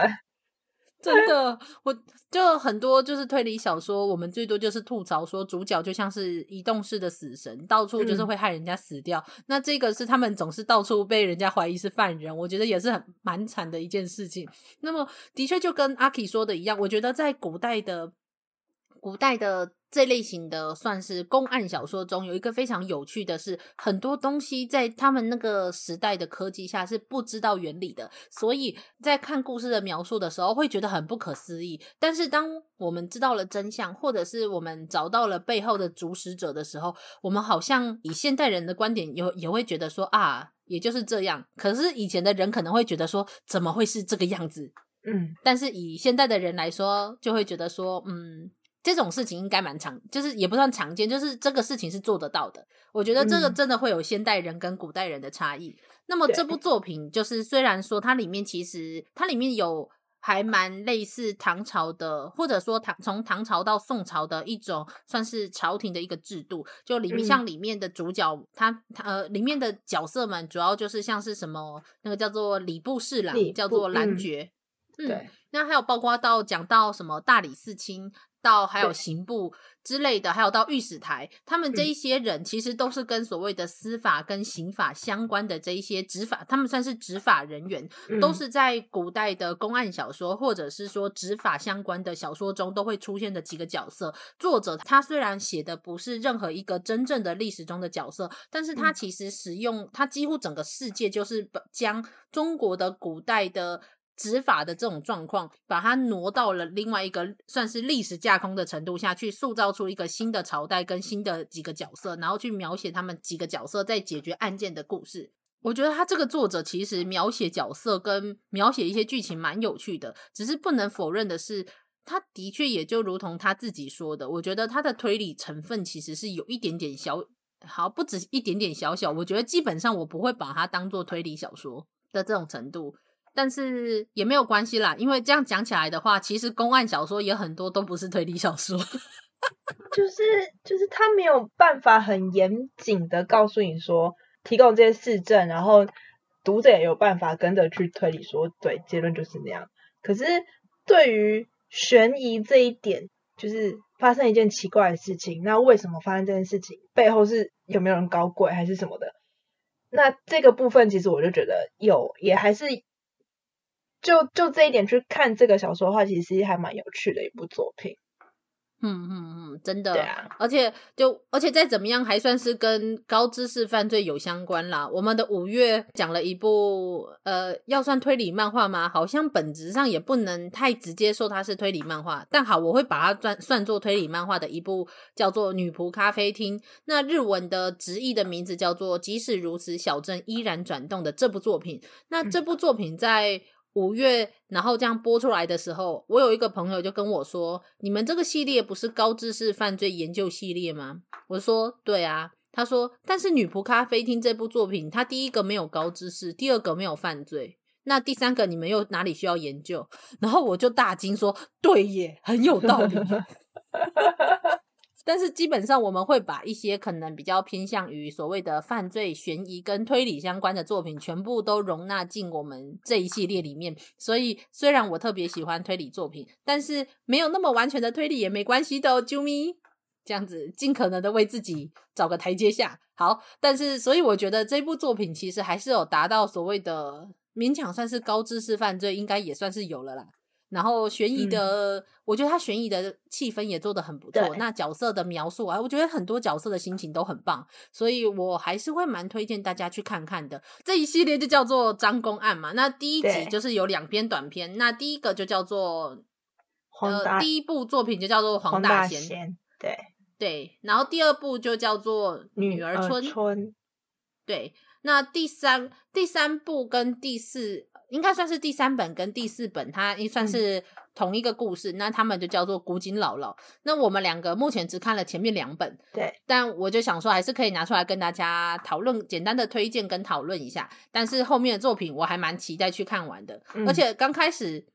真的，我就很多就是推理小说，我们最多就是吐槽说主角就像是移动式的死神，到处就是会害人家死掉。嗯、那这个是他们总是到处被人家怀疑是犯人，我觉得也是很蛮惨的一件事情。那么的确就跟阿 K 说的一样，我觉得在古代的古代的。这类型的算是公案小说中，有一个非常有趣的是，很多东西在他们那个时代的科技下是不知道原理的，所以在看故事的描述的时候会觉得很不可思议。但是当我们知道了真相，或者是我们找到了背后的主使者的时候，我们好像以现代人的观点也也会觉得说啊，也就是这样。可是以前的人可能会觉得说，怎么会是这个样子？嗯，但是以现代的人来说，就会觉得说，嗯。这种事情应该蛮常，就是也不算常见，就是这个事情是做得到的。我觉得这个真的会有现代人跟古代人的差异。嗯、那么这部作品就是虽然说它里面其实它里面有还蛮类似唐朝的，或者说唐从唐朝到宋朝的一种算是朝廷的一个制度。就里面像里面的主角，嗯、他呃里面的角色们主要就是像是什么那个叫做礼部侍郎，叫做兰爵。嗯，对。那还有包括到讲到什么大理寺卿。到还有刑部之类的，还有到御史台，他们这一些人其实都是跟所谓的司法跟刑法相关的这一些执法，他们算是执法人员，嗯、都是在古代的公案小说或者是说执法相关的小说中都会出现的几个角色。作者他虽然写的不是任何一个真正的历史中的角色，但是他其实使用他几乎整个世界就是将中国的古代的。执法的这种状况，把它挪到了另外一个算是历史架空的程度下去，塑造出一个新的朝代跟新的几个角色，然后去描写他们几个角色在解决案件的故事。我觉得他这个作者其实描写角色跟描写一些剧情蛮有趣的，只是不能否认的是，他的确也就如同他自己说的，我觉得他的推理成分其实是有一点点小，好，不止一点点小小，我觉得基本上我不会把它当做推理小说的这种程度。但是也没有关系啦，因为这样讲起来的话，其实公案小说也很多都不是推理小说，就是就是他没有办法很严谨的告诉你说，提供这些事证，然后读者也有办法跟着去推理说，对，结论就是那样。可是对于悬疑这一点，就是发生一件奇怪的事情，那为什么发生这件事情？背后是有没有人搞鬼还是什么的？那这个部分其实我就觉得有，也还是。就就这一点去看这个小说的话，其实还蛮有趣的一部作品。嗯嗯嗯，真的。对啊，而且就而且再怎么样，还算是跟高知识犯罪有相关啦。我们的五月讲了一部，呃，要算推理漫画吗？好像本质上也不能太直接说它是推理漫画。但好，我会把它算算作推理漫画的一部，叫做《女仆咖啡厅》。那日文的直译的名字叫做《即使如此，小镇依然转动》的这部作品。那这部作品在。五月，然后这样播出来的时候，我有一个朋友就跟我说：“你们这个系列不是高知识犯罪研究系列吗？”我说：“对啊。”他说：“但是《女仆咖啡厅》这部作品，它第一个没有高知识，第二个没有犯罪，那第三个你们又哪里需要研究？” 然后我就大惊说：“对耶，很有道理。”但是基本上我们会把一些可能比较偏向于所谓的犯罪悬疑跟推理相关的作品，全部都容纳进我们这一系列里面。所以虽然我特别喜欢推理作品，但是没有那么完全的推理也没关系的哦，啾咪，这样子尽可能的为自己找个台阶下。好，但是所以我觉得这部作品其实还是有达到所谓的勉强算是高知识犯罪，应该也算是有了啦。然后悬疑的，嗯、我觉得他悬疑的气氛也做得很不错。那角色的描述啊，我觉得很多角色的心情都很棒，所以我还是会蛮推荐大家去看看的。这一系列就叫做张公案嘛。那第一集就是有两篇短篇，那第一个就叫做呃，第一部作品就叫做黄大仙，对对，然后第二部就叫做女儿村，村对。那第三第三部跟第四应该算是第三本跟第四本，它也算是同一个故事。嗯、那他们就叫做古井姥姥。那我们两个目前只看了前面两本，对。但我就想说，还是可以拿出来跟大家讨论，简单的推荐跟讨论一下。但是后面的作品我还蛮期待去看完的。嗯、而且刚开始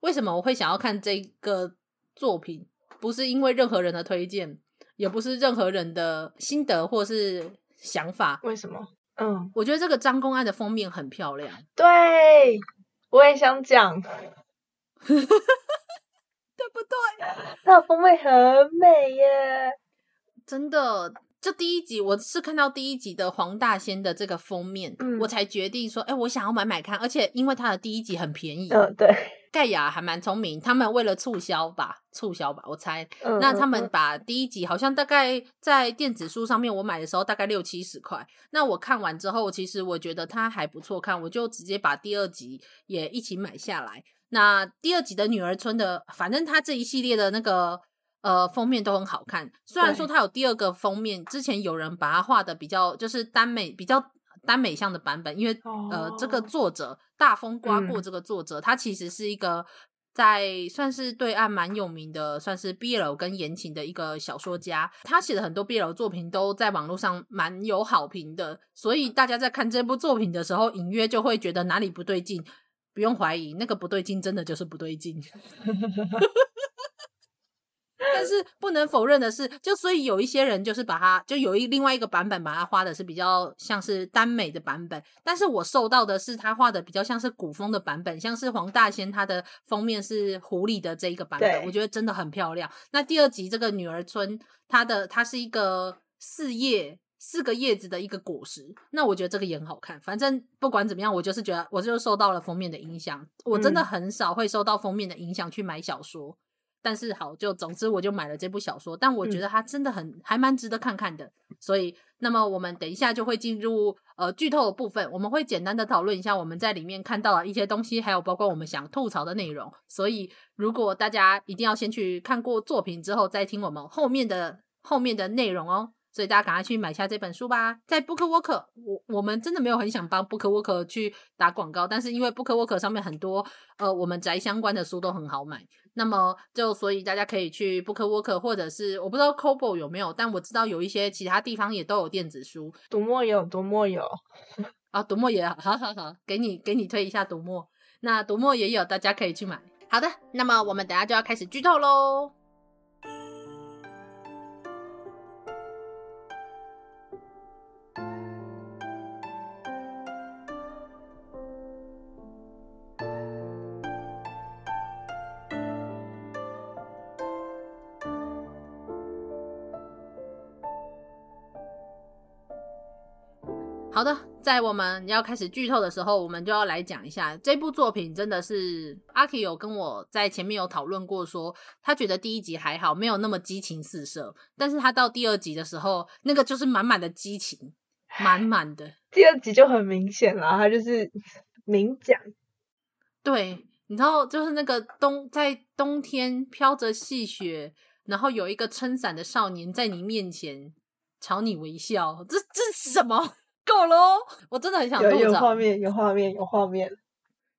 为什么我会想要看这个作品，不是因为任何人的推荐，也不是任何人的心得或是想法。为什么？嗯，我觉得这个张公案的封面很漂亮。对，我也想讲，对不对？它的封面很美耶，真的。就第一集，我是看到第一集的黄大仙的这个封面，嗯、我才决定说，哎、欸，我想要买买看。而且因为它的第一集很便宜，嗯，对。盖亚还蛮聪明，他们为了促销吧，促销吧，我猜。嗯、那他们把第一集好像大概在电子书上面，我买的时候大概六七十块。那我看完之后，其实我觉得它还不错看，我就直接把第二集也一起买下来。那第二集的女儿村的，反正它这一系列的那个呃封面都很好看。虽然说它有第二个封面，之前有人把它画的比较就是耽美比较。耽美向的版本，因为、oh. 呃，这个作者大风刮过，这个作者、嗯、他其实是一个在算是对岸蛮有名的，算是 BL 跟言情的一个小说家。他写的很多 BL 作品都在网络上蛮有好评的，所以大家在看这部作品的时候，隐约就会觉得哪里不对劲。不用怀疑，那个不对劲真的就是不对劲。但是不能否认的是，就所以有一些人就是把它，就有一另外一个版本把它画的是比较像是耽美的版本。但是我受到的是他画的比较像是古风的版本，像是黄大仙他的封面是狐狸的这一个版本，我觉得真的很漂亮。那第二集这个女儿村，它的它是一个四叶四个叶子的一个果实，那我觉得这个也很好看。反正不管怎么样，我就是觉得我就受到了封面的影响。我真的很少会受到封面的影响去买小说。但是好，就总之我就买了这部小说，但我觉得它真的很、嗯、还蛮值得看看的。所以，那么我们等一下就会进入呃剧透的部分，我们会简单的讨论一下我们在里面看到的一些东西，还有包括我们想吐槽的内容。所以，如果大家一定要先去看过作品之后再听我们后面的后面的内容哦。所以大家赶快去买下这本书吧，在 BookWalker，我我们真的没有很想帮 BookWalker 去打广告，但是因为 BookWalker 上面很多呃我们宅相关的书都很好买，那么就所以大家可以去 BookWalker，或者是我不知道 Kobo 有没有，但我知道有一些其他地方也都有电子书，读墨有，读墨有 啊，读墨也好好好，给你给你推一下读墨，那读墨也有，大家可以去买。好的，那么我们等下就要开始剧透喽。在我们要开始剧透的时候，我们就要来讲一下这部作品。真的是阿 K 有跟我在前面有讨论过说，说他觉得第一集还好，没有那么激情四射，但是他到第二集的时候，那个就是满满的激情，满满的。第二集就很明显了，他就是明讲，对，你知道，就是那个冬在冬天飘着细雪，然后有一个撑伞的少年在你面前朝你微笑，这这是什么？够了，我真的很想吐槽。有画面，有画面，有画面，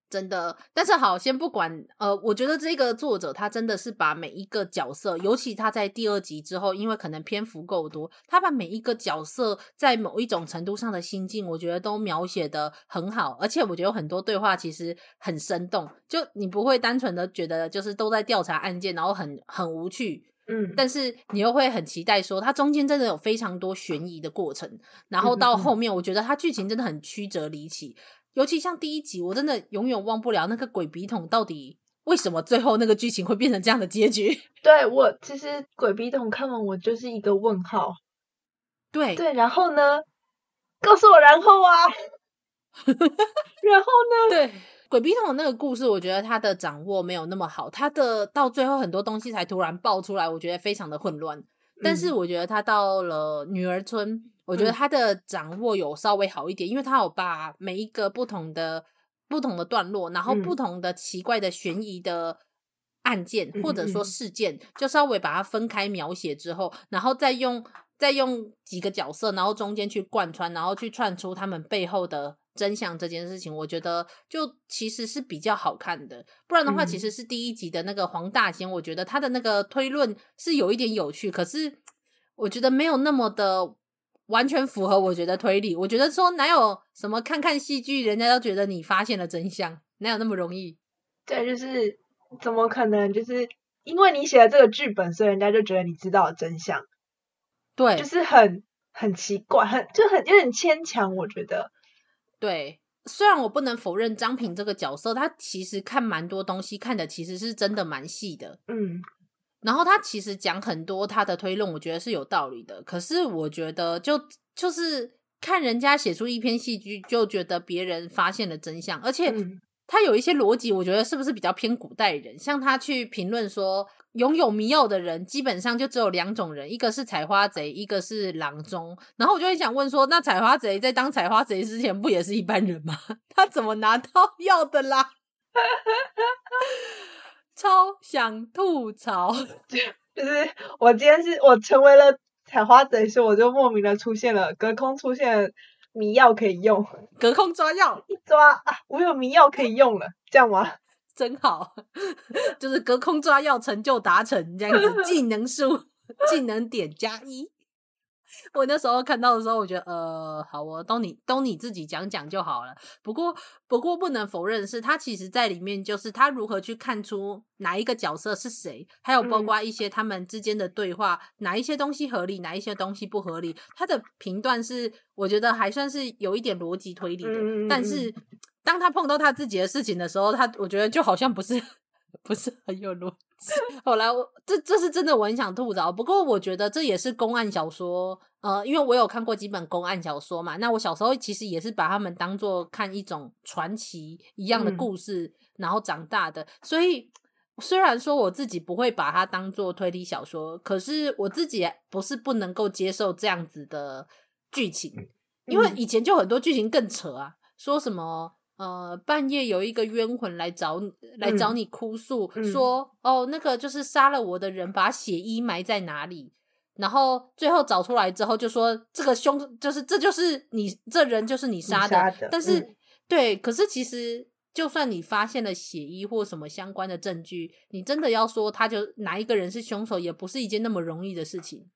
真的。但是好，先不管。呃，我觉得这个作者他真的是把每一个角色，尤其他在第二集之后，因为可能篇幅够多，他把每一个角色在某一种程度上的心境，我觉得都描写的很好。而且我觉得有很多对话其实很生动，就你不会单纯的觉得就是都在调查案件，然后很很无趣。嗯，但是你又会很期待说，它中间真的有非常多悬疑的过程，然后到后面，我觉得它剧情真的很曲折离奇，尤其像第一集，我真的永远忘不了那个鬼笔筒到底为什么最后那个剧情会变成这样的结局。对，我其实鬼笔筒看完我就是一个问号。对对，然后呢？告诉我然后啊！然后呢？对，鬼笔筒那个故事，我觉得他的掌握没有那么好，他的到最后很多东西才突然爆出来，我觉得非常的混乱。但是我觉得他到了女儿村，我觉得他的掌握有稍微好一点，因为他有把每一个不同的不同的段落，然后不同的奇怪的悬疑的案件或者说事件，就稍微把它分开描写之后，然后再用再用几个角色，然后中间去贯穿，然后去串出他们背后的真相这件事情，我觉得就其实是比较好看的。不然的话，其实是第一集的那个黄大仙，我觉得他的那个推论是有一点有趣，可是我觉得没有那么的完全符合我觉得推理。我觉得说哪有什么看看戏剧，人家都觉得你发现了真相，哪有那么容易？对，就是。怎么可能？就是因为你写了这个剧本，所以人家就觉得你知道了真相。对，就是很很奇怪，很就很有点牵强。我觉得，对，虽然我不能否认张平这个角色，他其实看蛮多东西，看的其实是真的蛮细的。嗯，然后他其实讲很多他的推论，我觉得是有道理的。可是我觉得就，就就是看人家写出一篇戏剧，就觉得别人发现了真相，而且。嗯他有一些逻辑，我觉得是不是比较偏古代人？像他去评论说，拥有迷药的人基本上就只有两种人，一个是采花贼，一个是郎中。然后我就很想问说，那采花贼在当采花贼之前不也是一般人吗？他怎么拿到 药的啦？超想吐槽，就是我今天是我成为了采花贼时，我就莫名的出现了，隔空出现。迷药可以用，隔空抓药，一抓啊，我有迷药可以用了，这样吗？真好，就是隔空抓药，成就达成这样子，技能数，技能点加一。我那时候看到的时候，我觉得呃，好哦，都你都你自己讲讲就好了。不过不过不能否认的是，他其实在里面就是他如何去看出哪一个角色是谁，还有包括一些他们之间的对话，嗯、哪一些东西合理，哪一些东西不合理。他的评断是我觉得还算是有一点逻辑推理的。嗯、但是当他碰到他自己的事情的时候，他我觉得就好像不是不是很有逻辑。后来我这这是真的，我很想吐槽。不过我觉得这也是公案小说，呃，因为我有看过几本公案小说嘛。那我小时候其实也是把他们当做看一种传奇一样的故事，嗯、然后长大的。所以虽然说我自己不会把它当做推理小说，可是我自己不是不能够接受这样子的剧情，因为以前就很多剧情更扯啊，说什么。呃，半夜有一个冤魂来找你，来找你哭诉，嗯、说哦，那个就是杀了我的人，把血衣埋在哪里？然后最后找出来之后，就说这个凶就是这就是你这人就是你杀的。杀的但是、嗯、对，可是其实就算你发现了血衣或什么相关的证据，你真的要说他就哪一个人是凶手，也不是一件那么容易的事情。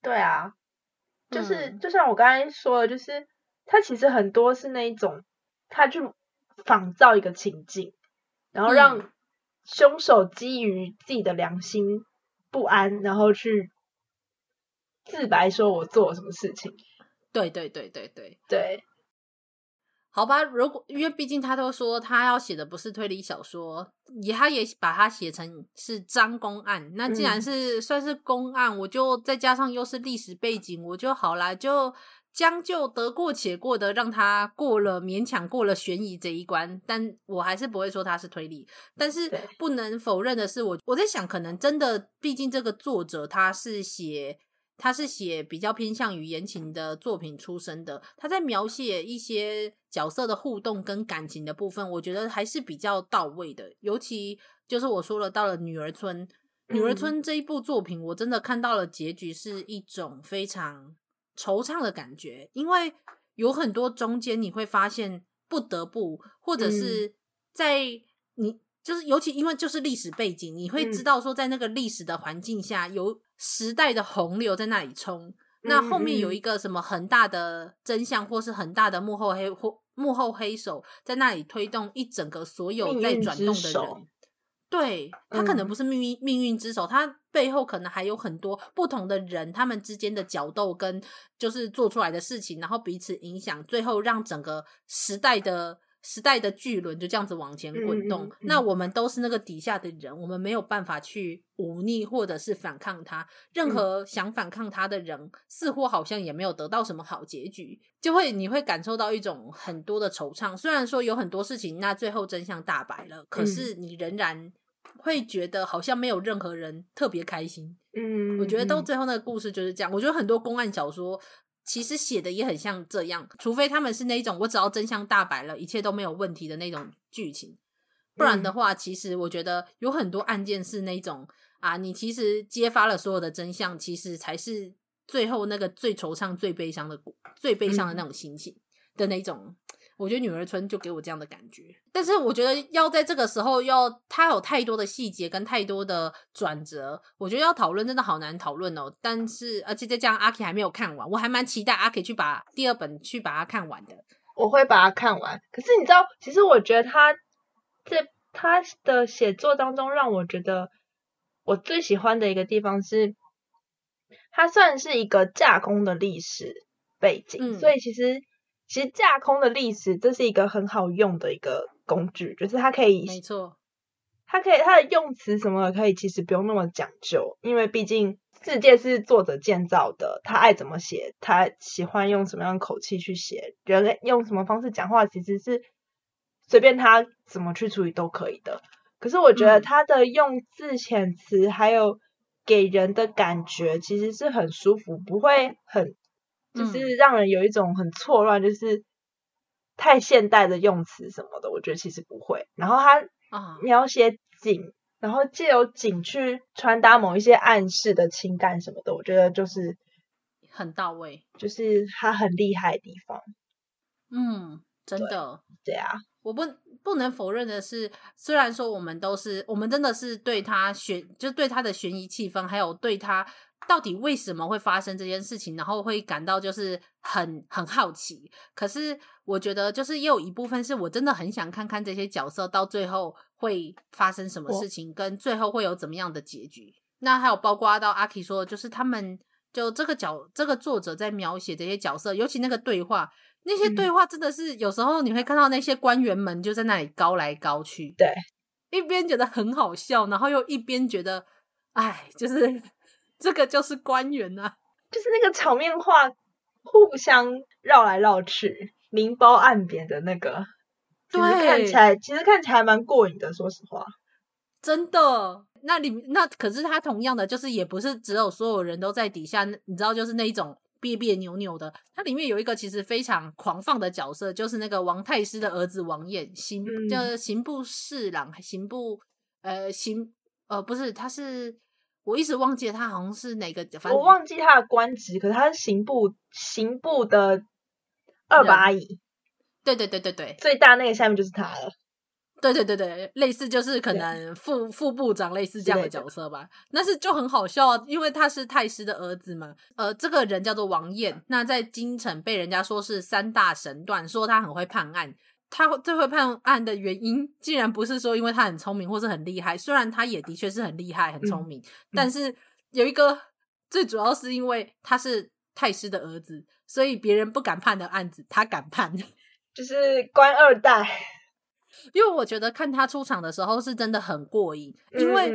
对啊，就是、嗯、就像我刚才说的，就是他其实很多是那一种。他去仿造一个情境，然后让凶手基于自己的良心不安，然后去自白说：“我做了什么事情。”对对对对对对，好吧。如果因为毕竟他都说他要写的不是推理小说，也他也把它写成是张公案。那既然是算是公案，嗯、我就再加上又是历史背景，我就好啦，就。将就得过且过的让他过了，勉强过了悬疑这一关，但我还是不会说他是推理。但是不能否认的是我，我我在想，可能真的，毕竟这个作者他是写他是写比较偏向于言情的作品出身的，他在描写一些角色的互动跟感情的部分，我觉得还是比较到位的。尤其就是我说了，到了女儿村，女儿村这一部作品，我真的看到了结局是一种非常。惆怅的感觉，因为有很多中间你会发现不得不，或者是在你就是尤其因为就是历史背景，你会知道说在那个历史的环境下，有时代的洪流在那里冲，那后面有一。个什么很大的真相，或是很大的幕后黑或幕后黑手在那里推动一整个所有在转动的人。对，他可能不是命运命运之手，他背后可能还有很多不同的人，他们之间的角斗跟就是做出来的事情，然后彼此影响，最后让整个时代的时代的巨轮就这样子往前滚动，嗯嗯嗯，那我们都是那个底下的人，我们没有办法去忤逆或者是反抗他。任何想反抗他的人，嗯、似乎好像也没有得到什么好结局，就会你会感受到一种很多的惆怅。虽然说有很多事情，那最后真相大白了，可是你仍然会觉得好像没有任何人特别开心。嗯，我觉得到最后那个故事就是这样。我觉得很多公案小说。其实写的也很像这样，除非他们是那种我只要真相大白了，一切都没有问题的那种剧情，不然的话，其实我觉得有很多案件是那种啊，你其实揭发了所有的真相，其实才是最后那个最惆怅、最悲伤的、最悲伤的那种心情的那种。我觉得《女儿村》就给我这样的感觉，但是我觉得要在这个时候要它有太多的细节跟太多的转折，我觉得要讨论真的好难讨论哦。但是而且再加上阿 K 还没有看完，我还蛮期待阿 K 去把第二本去把它看完的。我会把它看完，可是你知道，其实我觉得他这他的写作当中，让我觉得我最喜欢的一个地方是，它算是一个架空的历史背景，嗯、所以其实。其实架空的历史，这是一个很好用的一个工具，就是它可以，没错，它可以它的用词什么的可以其实不用那么讲究，因为毕竟世界是作者建造的，他爱怎么写，他喜欢用什么样的口气去写，人用什么方式讲话，其实是随便他怎么去处理都可以的。可是我觉得他的用字遣词还有给人的感觉，其实是很舒服，不会很。就是让人有一种很错乱，就是太现代的用词什么的，我觉得其实不会。然后他描写景，然后借由景去传达某一些暗示的情感什么的，我觉得就是很到位，就是他很厉害的地方。嗯，真的，对啊，我不不能否认的是，虽然说我们都是，我们真的是对他悬，就对他的悬疑气氛，还有对他。到底为什么会发生这件事情？然后会感到就是很很好奇。可是我觉得就是也有一部分是我真的很想看看这些角色到最后会发生什么事情，跟最后会有怎么样的结局。那还有包括到阿 K 说，就是他们就这个角这个作者在描写这些角色，尤其那个对话，那些对话真的是有时候你会看到那些官员们就在那里高来高去，对，一边觉得很好笑，然后又一边觉得，哎，就是。这个就是官员啊，就是那个场面话，互相绕来绕去，明褒暗贬的那个，对，看起来其实看起来还蛮过瘾的。说实话，真的。那里那可是他同样的，就是也不是只有所有人都在底下，你知道，就是那一种别别扭扭的。它里面有一个其实非常狂放的角色，就是那个王太师的儿子王彦，刑叫、嗯、刑部侍郎，刑部呃刑呃不是，他是。我一直忘记了他好像是哪个，反正我忘记他的官职，可是他是刑部刑部的二把椅。对对对对对，最大那个下面就是他了。对对对对，类似就是可能副副部长类似这样的角色吧。那是就很好笑啊，因为他是太师的儿子嘛。呃，这个人叫做王燕，那在京城被人家说是三大神断，说他很会判案。他最会判案的原因，竟然不是说因为他很聪明或是很厉害，虽然他也的确是很厉害、很聪明，但是有一个最主要是因为他是太师的儿子，所以别人不敢判的案子，他敢判，就是官二代。因为我觉得看他出场的时候是真的很过瘾，因为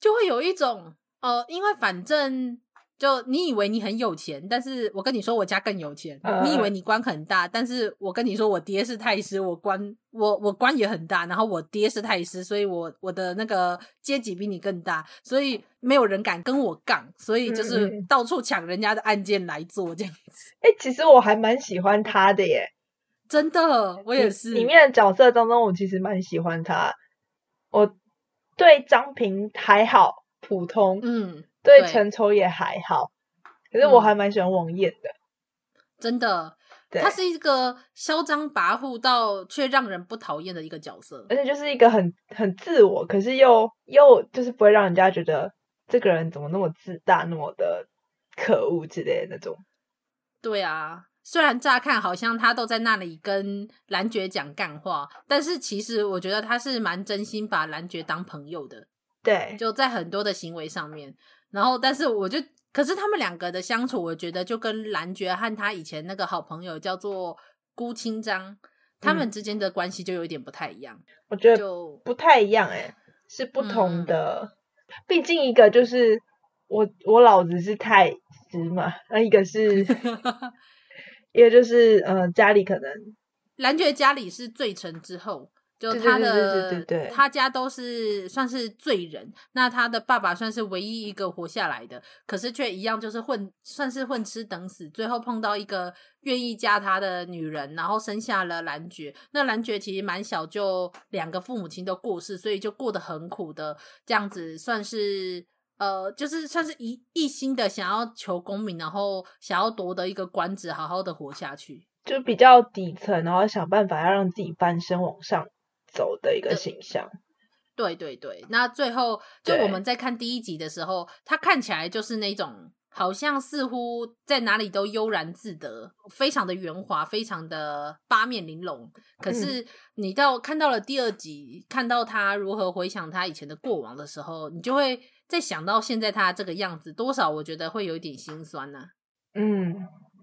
就会有一种呃，因为反正。就你以为你很有钱，但是我跟你说我家更有钱。Uh, 你以为你官很大，但是我跟你说我爹是太师，我官我我官也很大，然后我爹是太师，所以我我的那个阶级比你更大，所以没有人敢跟我杠，所以就是到处抢人家的案件来做这样子。哎、欸，其实我还蛮喜欢他的耶，真的，我也是。里面的角色当中，我其实蛮喜欢他。我对张平还好，普通，嗯。对陈愁也还好，可是我还蛮喜欢王艳的，嗯、真的，他是一个嚣张跋扈到却让人不讨厌的一个角色，而且就是一个很很自我，可是又又就是不会让人家觉得这个人怎么那么自大，那么的可恶之类的那种。对啊，虽然乍看好像他都在那里跟蓝爵讲干话，但是其实我觉得他是蛮真心把蓝爵当朋友的。对，就在很多的行为上面。然后，但是我就，可是他们两个的相处，我觉得就跟蓝爵和他以前那个好朋友叫做辜清章他们之间的关系就有一点不太一样。我觉得就不太一样、欸，哎，是不同的。毕、嗯、竟一个就是我我老子是太师嘛，那一个是，一个就是呃家里可能男爵家里是罪臣之后。就他的，对对对他家都是算是罪人，那他的爸爸算是唯一一个活下来的，可是却一样就是混，算是混吃等死，最后碰到一个愿意嫁他的女人，然后生下了男爵。那男爵其实蛮小，就两个父母亲都过世，所以就过得很苦的这样子，算是呃，就是算是一一心的想要求功名，然后想要夺得一个官职，好好的活下去，就比较底层，然后想办法要让自己翻身往上。走的一个形象，对对对。那最后就我们在看第一集的时候，他看起来就是那种好像似乎在哪里都悠然自得，非常的圆滑，非常的八面玲珑。可是你到看到了第二集，看到他如何回想他以前的过往的时候，你就会再想到现在他这个样子，多少我觉得会有一点心酸呢、啊。嗯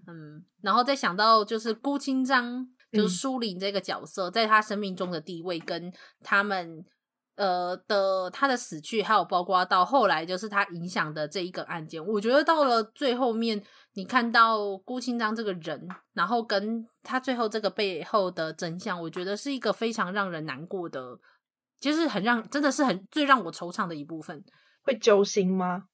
嗯，然后再想到就是辜清章。就是苏林这个角色，在他生命中的地位，跟他们呃的他的死去，还有包括到后来，就是他影响的这一个案件，我觉得到了最后面，你看到顾清章这个人，然后跟他最后这个背后的真相，我觉得是一个非常让人难过的，就是很让真的是很最让我惆怅的一部分。会揪心吗？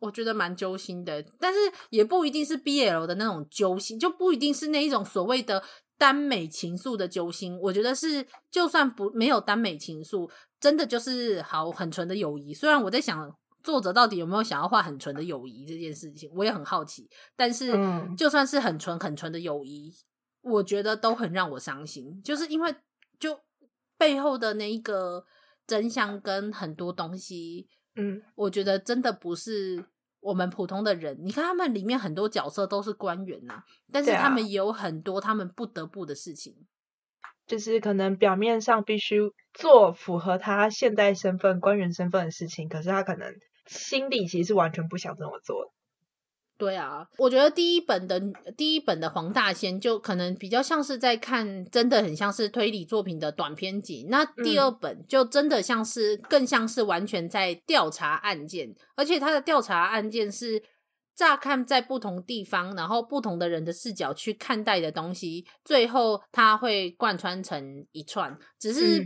我觉得蛮揪心的，但是也不一定是 BL 的那种揪心，就不一定是那一种所谓的。耽美情愫的揪心，我觉得是就算不没有耽美情愫，真的就是好很纯的友谊。虽然我在想作者到底有没有想要画很纯的友谊这件事情，我也很好奇。但是就算是很纯很纯的友谊，我觉得都很让我伤心，就是因为就背后的那一个真相跟很多东西，嗯，我觉得真的不是。我们普通的人，你看他们里面很多角色都是官员呐、啊，但是他们也有很多他们不得不的事情，就是可能表面上必须做符合他现代身份官员身份的事情，可是他可能心里其实是完全不想这么做的。对啊，我觉得第一本的第一本的黄大仙就可能比较像是在看，真的很像是推理作品的短篇集。那第二本就真的像是更像是完全在调查案件，而且他的调查案件是乍看在不同地方，然后不同的人的视角去看待的东西，最后它会贯穿成一串，只是。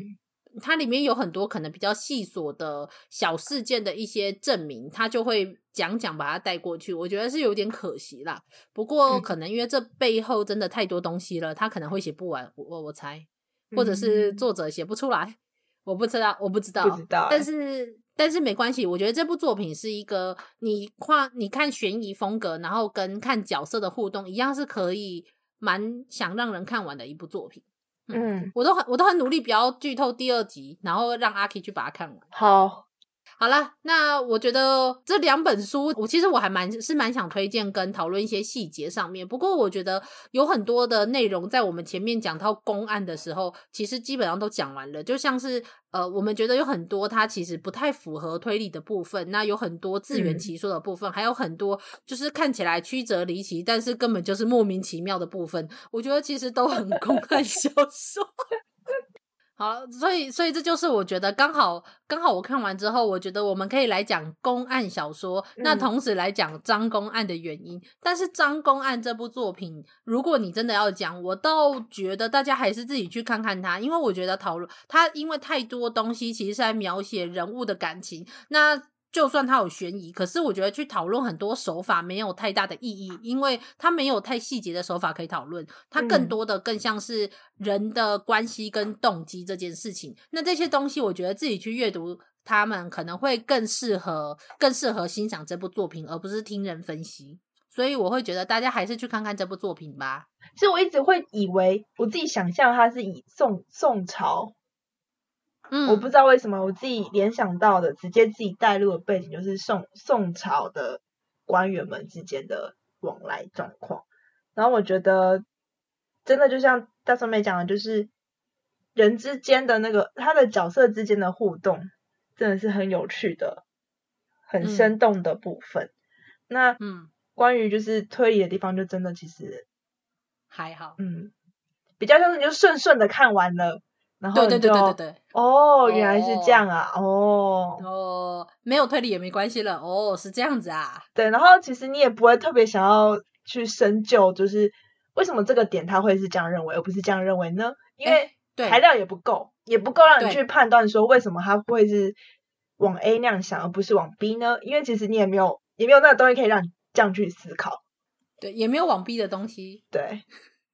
它里面有很多可能比较细琐的小事件的一些证明，他就会讲讲把它带过去，我觉得是有点可惜啦。不过可能因为这背后真的太多东西了，他可能会写不完，我我猜，或者是作者写不出来，我不知道，我不知道，不知道欸。但是但是没关系，我觉得这部作品是一个你画你看悬疑风格，然后跟看角色的互动一样，是可以蛮想让人看完的一部作品。嗯，我都很我都很努力，不要剧透第二集，然后让阿 K 去把它看完。好，好啦，那我觉得这两本书，我其实我还蛮是蛮想推荐跟讨论一些细节上面。不过我觉得有很多的内容在我们前面讲到公案的时候，其实基本上都讲完了，就像是。呃，我们觉得有很多它其实不太符合推理的部分，那有很多自圆其说的部分，嗯，还有很多就是看起来曲折离奇，但是根本就是莫名其妙的部分。我觉得其实都很公案小说。好，所以所以这就是我觉得刚好刚好我看完之后，我觉得我们可以来讲公案小说，嗯、那同时来讲张公案的原因。但是张公案这部作品，如果你真的要讲，我倒觉得大家还是自己去看看它，因为我觉得讨论它，因为太多东西其实是在描写人物的感情。那就算它有悬疑，可是我觉得去讨论很多手法没有太大的意义，因为它没有太细节的手法可以讨论，它更多的更像是人的关系跟动机这件事情。那这些东西，我觉得自己去阅读，他们可能会更适合，更适合欣赏这部作品，而不是听人分析。所以我会觉得大家还是去看看这部作品吧。其实我一直会以为，我自己想象它是以宋宋朝。嗯，我不知道为什么我自己联想到的，直接自己带入的背景就是宋宋朝的官员们之间的往来状况。然后我觉得，真的就像大上面讲的，就是人之间的那个他的角色之间的互动，真的是很有趣的、很生动的部分。嗯、那嗯，关于就是推理的地方，就真的其实还好。嗯。比较像是你就顺顺的看完了，然后对对对对对对，哦，原来是这样啊，哦哦，没有推理也没关系了，哦，是这样子啊，对，然后其实你也不会特别想要去深究，就是为什么这个点他会是这样认为，而不是这样认为呢？因为材料也不够，也不够让你去判断说为什么他会是往 A 那样想，而不是往 B 呢？因为其实你也没有也没有那个东西可以让你这样去思考，对，也没有往 B 的东西，对。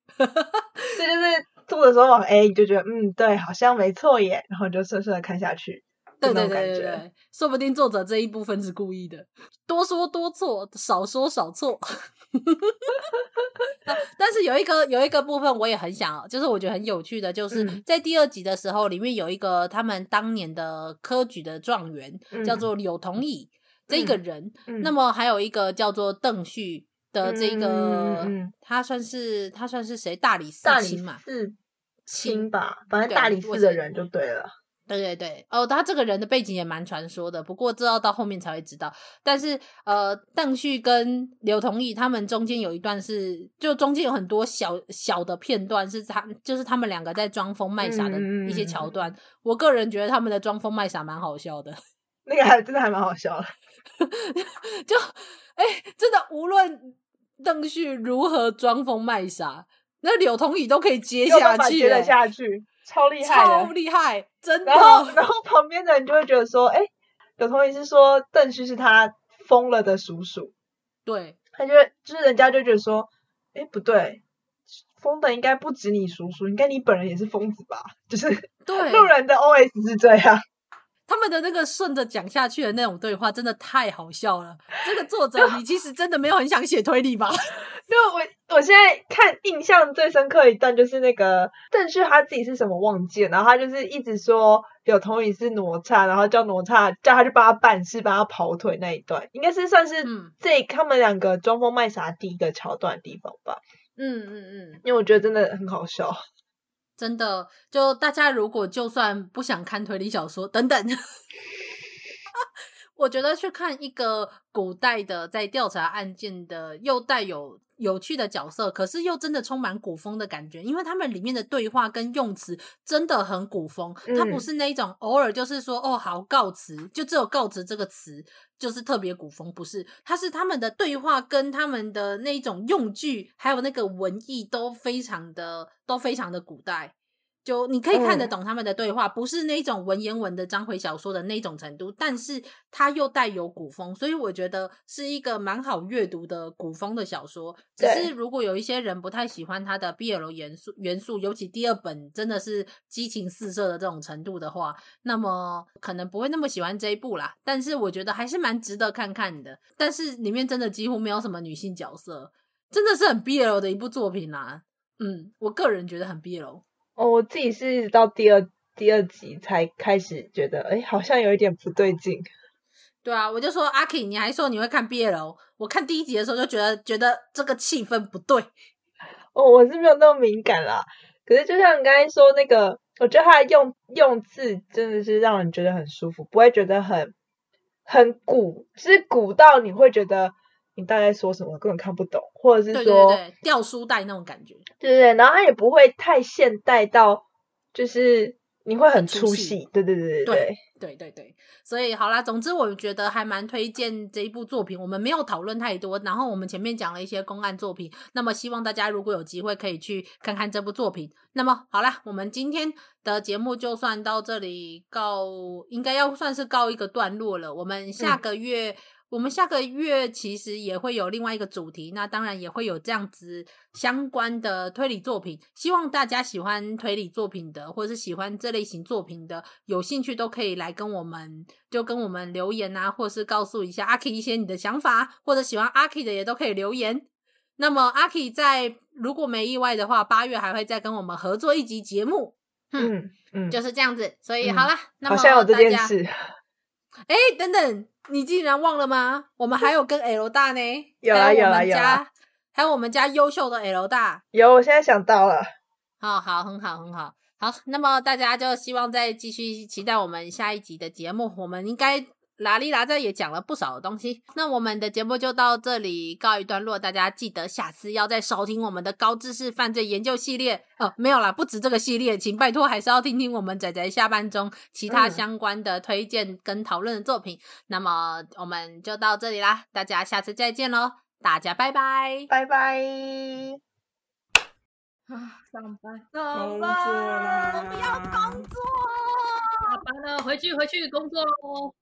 这就是做的时候往 A，你就觉得嗯，对，好像没错耶，然后就顺顺的看下去。对对对对对，说不定作者这一部分是故意的，多说多错，少说少错。但是有一个有一个部分我也很想，就是我觉得很有趣的，就是在第二集的时候，里面有一个他们当年的科举的状元，嗯、叫做柳同乙、嗯、这个人，嗯、那么还有一个叫做邓旭。的这个，他算是他算是谁？大理寺卿嘛，是卿吧？反正大理寺的人就对了。对对对，哦，他这个人的背景也蛮传说的，不过这要到后面才会知道。但是呃，邓旭跟刘同义他们中间有一段是，就中间有很多小小的片段是他，就是他们两个在装疯卖傻的一些桥段。嗯、我个人觉得他们的装疯卖傻蛮好笑的，那个还真的还蛮好笑的，就。哎，真的，无论邓旭如何装疯卖傻，那柳同乙都可以接下去，接得下去，超厉害，超厉害，真的。然后，然后旁边的人就会觉得说，哎，柳同乙是说邓旭是他疯了的叔叔，对，他就就是人家就觉得说，哎，不对，疯的应该不止你叔叔，应该你本人也是疯子吧？就是对，路人的 OS 是这样。他们的那个顺着讲下去的那种对话，真的太好笑了。这个作者，你其实真的没有很想写推理吧？就我我现在看印象最深刻一段，就是那个邓旭他自己是什么忘记了，然后他就是一直说有同乙是哪吒，然后叫哪吒叫他去帮他办事，帮他跑腿那一段，应该是算是这他们两个装疯卖傻第一个桥段的地方吧。嗯嗯嗯，因为我觉得真的很好笑。真的，就大家如果就算不想看推理小说等等，我觉得去看一个古代的在调查案件的，又带有有趣的角色，可是又真的充满古风的感觉，因为他们里面的对话跟用词真的很古风，它不是那种偶尔就是说哦好告辞，就只有告辞这个词就是特别古风，不是，它是他们的对话跟他们的那一种用具，还有那个文艺都非常的都非常的古代。就你可以看得懂他们的对话，嗯、不是那种文言文的章回小说的那种程度，但是它又带有古风，所以我觉得是一个蛮好阅读的古风的小说。只是如果有一些人不太喜欢它的 BL 元素元素，尤其第二本真的是激情四射的这种程度的话，那么可能不会那么喜欢这一部啦。但是我觉得还是蛮值得看看的。但是里面真的几乎没有什么女性角色，真的是很 BL 的一部作品啦。嗯，我个人觉得很 BL。哦，我自己是一直到第二第二集才开始觉得，哎，好像有一点不对劲。对啊，我就说阿 K，你还说你会看 BL，我看第一集的时候就觉得觉得这个气氛不对。哦，我是没有那么敏感啦。可是就像你刚才说那个，我觉得他的用用字真的是让人觉得很舒服，不会觉得很很鼓，就是鼓到你会觉得。你大概说什么根本看不懂，或者是说对对对掉书袋那种感觉，对对对，然后它也不会太现代到，就是你会很出戏，对对对对对对对对，所以好啦，总之我觉得还蛮推荐这一部作品。我们没有讨论太多，然后我们前面讲了一些公案作品，那么希望大家如果有机会可以去看看这部作品。那么好啦，我们今天的节目就算到这里告，应该要算是告一个段落了。我们下个月。嗯我们下个月其实也会有另外一个主题，那当然也会有这样子相关的推理作品。希望大家喜欢推理作品的，或者是喜欢这类型作品的，有兴趣都可以来跟我们，就跟我们留言啊，或是告诉一下阿 K 一些你的想法，或者喜欢阿 K 的也都可以留言。那么阿 K 在如果没意外的话，八月还会再跟我们合作一集节目。嗯嗯，就是这样子。所以好啦，嗯、那么好像有这件事。哎，等等。你竟然忘了吗？我们 还有跟 L 大呢，有啊有啊有啊，还有我们家优秀的 L 大，有，我现在想到了，好好，很好，很好，好，那么大家就希望再继续期待我们下一集的节目，我们应该拉里拉在也讲了不少的东西。那我们的节目就到这里告一段落，大家记得下次要再收听我们的高知识犯罪研究系列。哦，没有啦，不止这个系列，请拜托还是要听听我们仔仔下班中其他相关的推荐跟讨论的作品。嗯、那么我们就到这里啦，大家下次再见喽，大家拜拜，拜拜。啊，上班，上班，我不要工作。下班了，回去回去工作喽。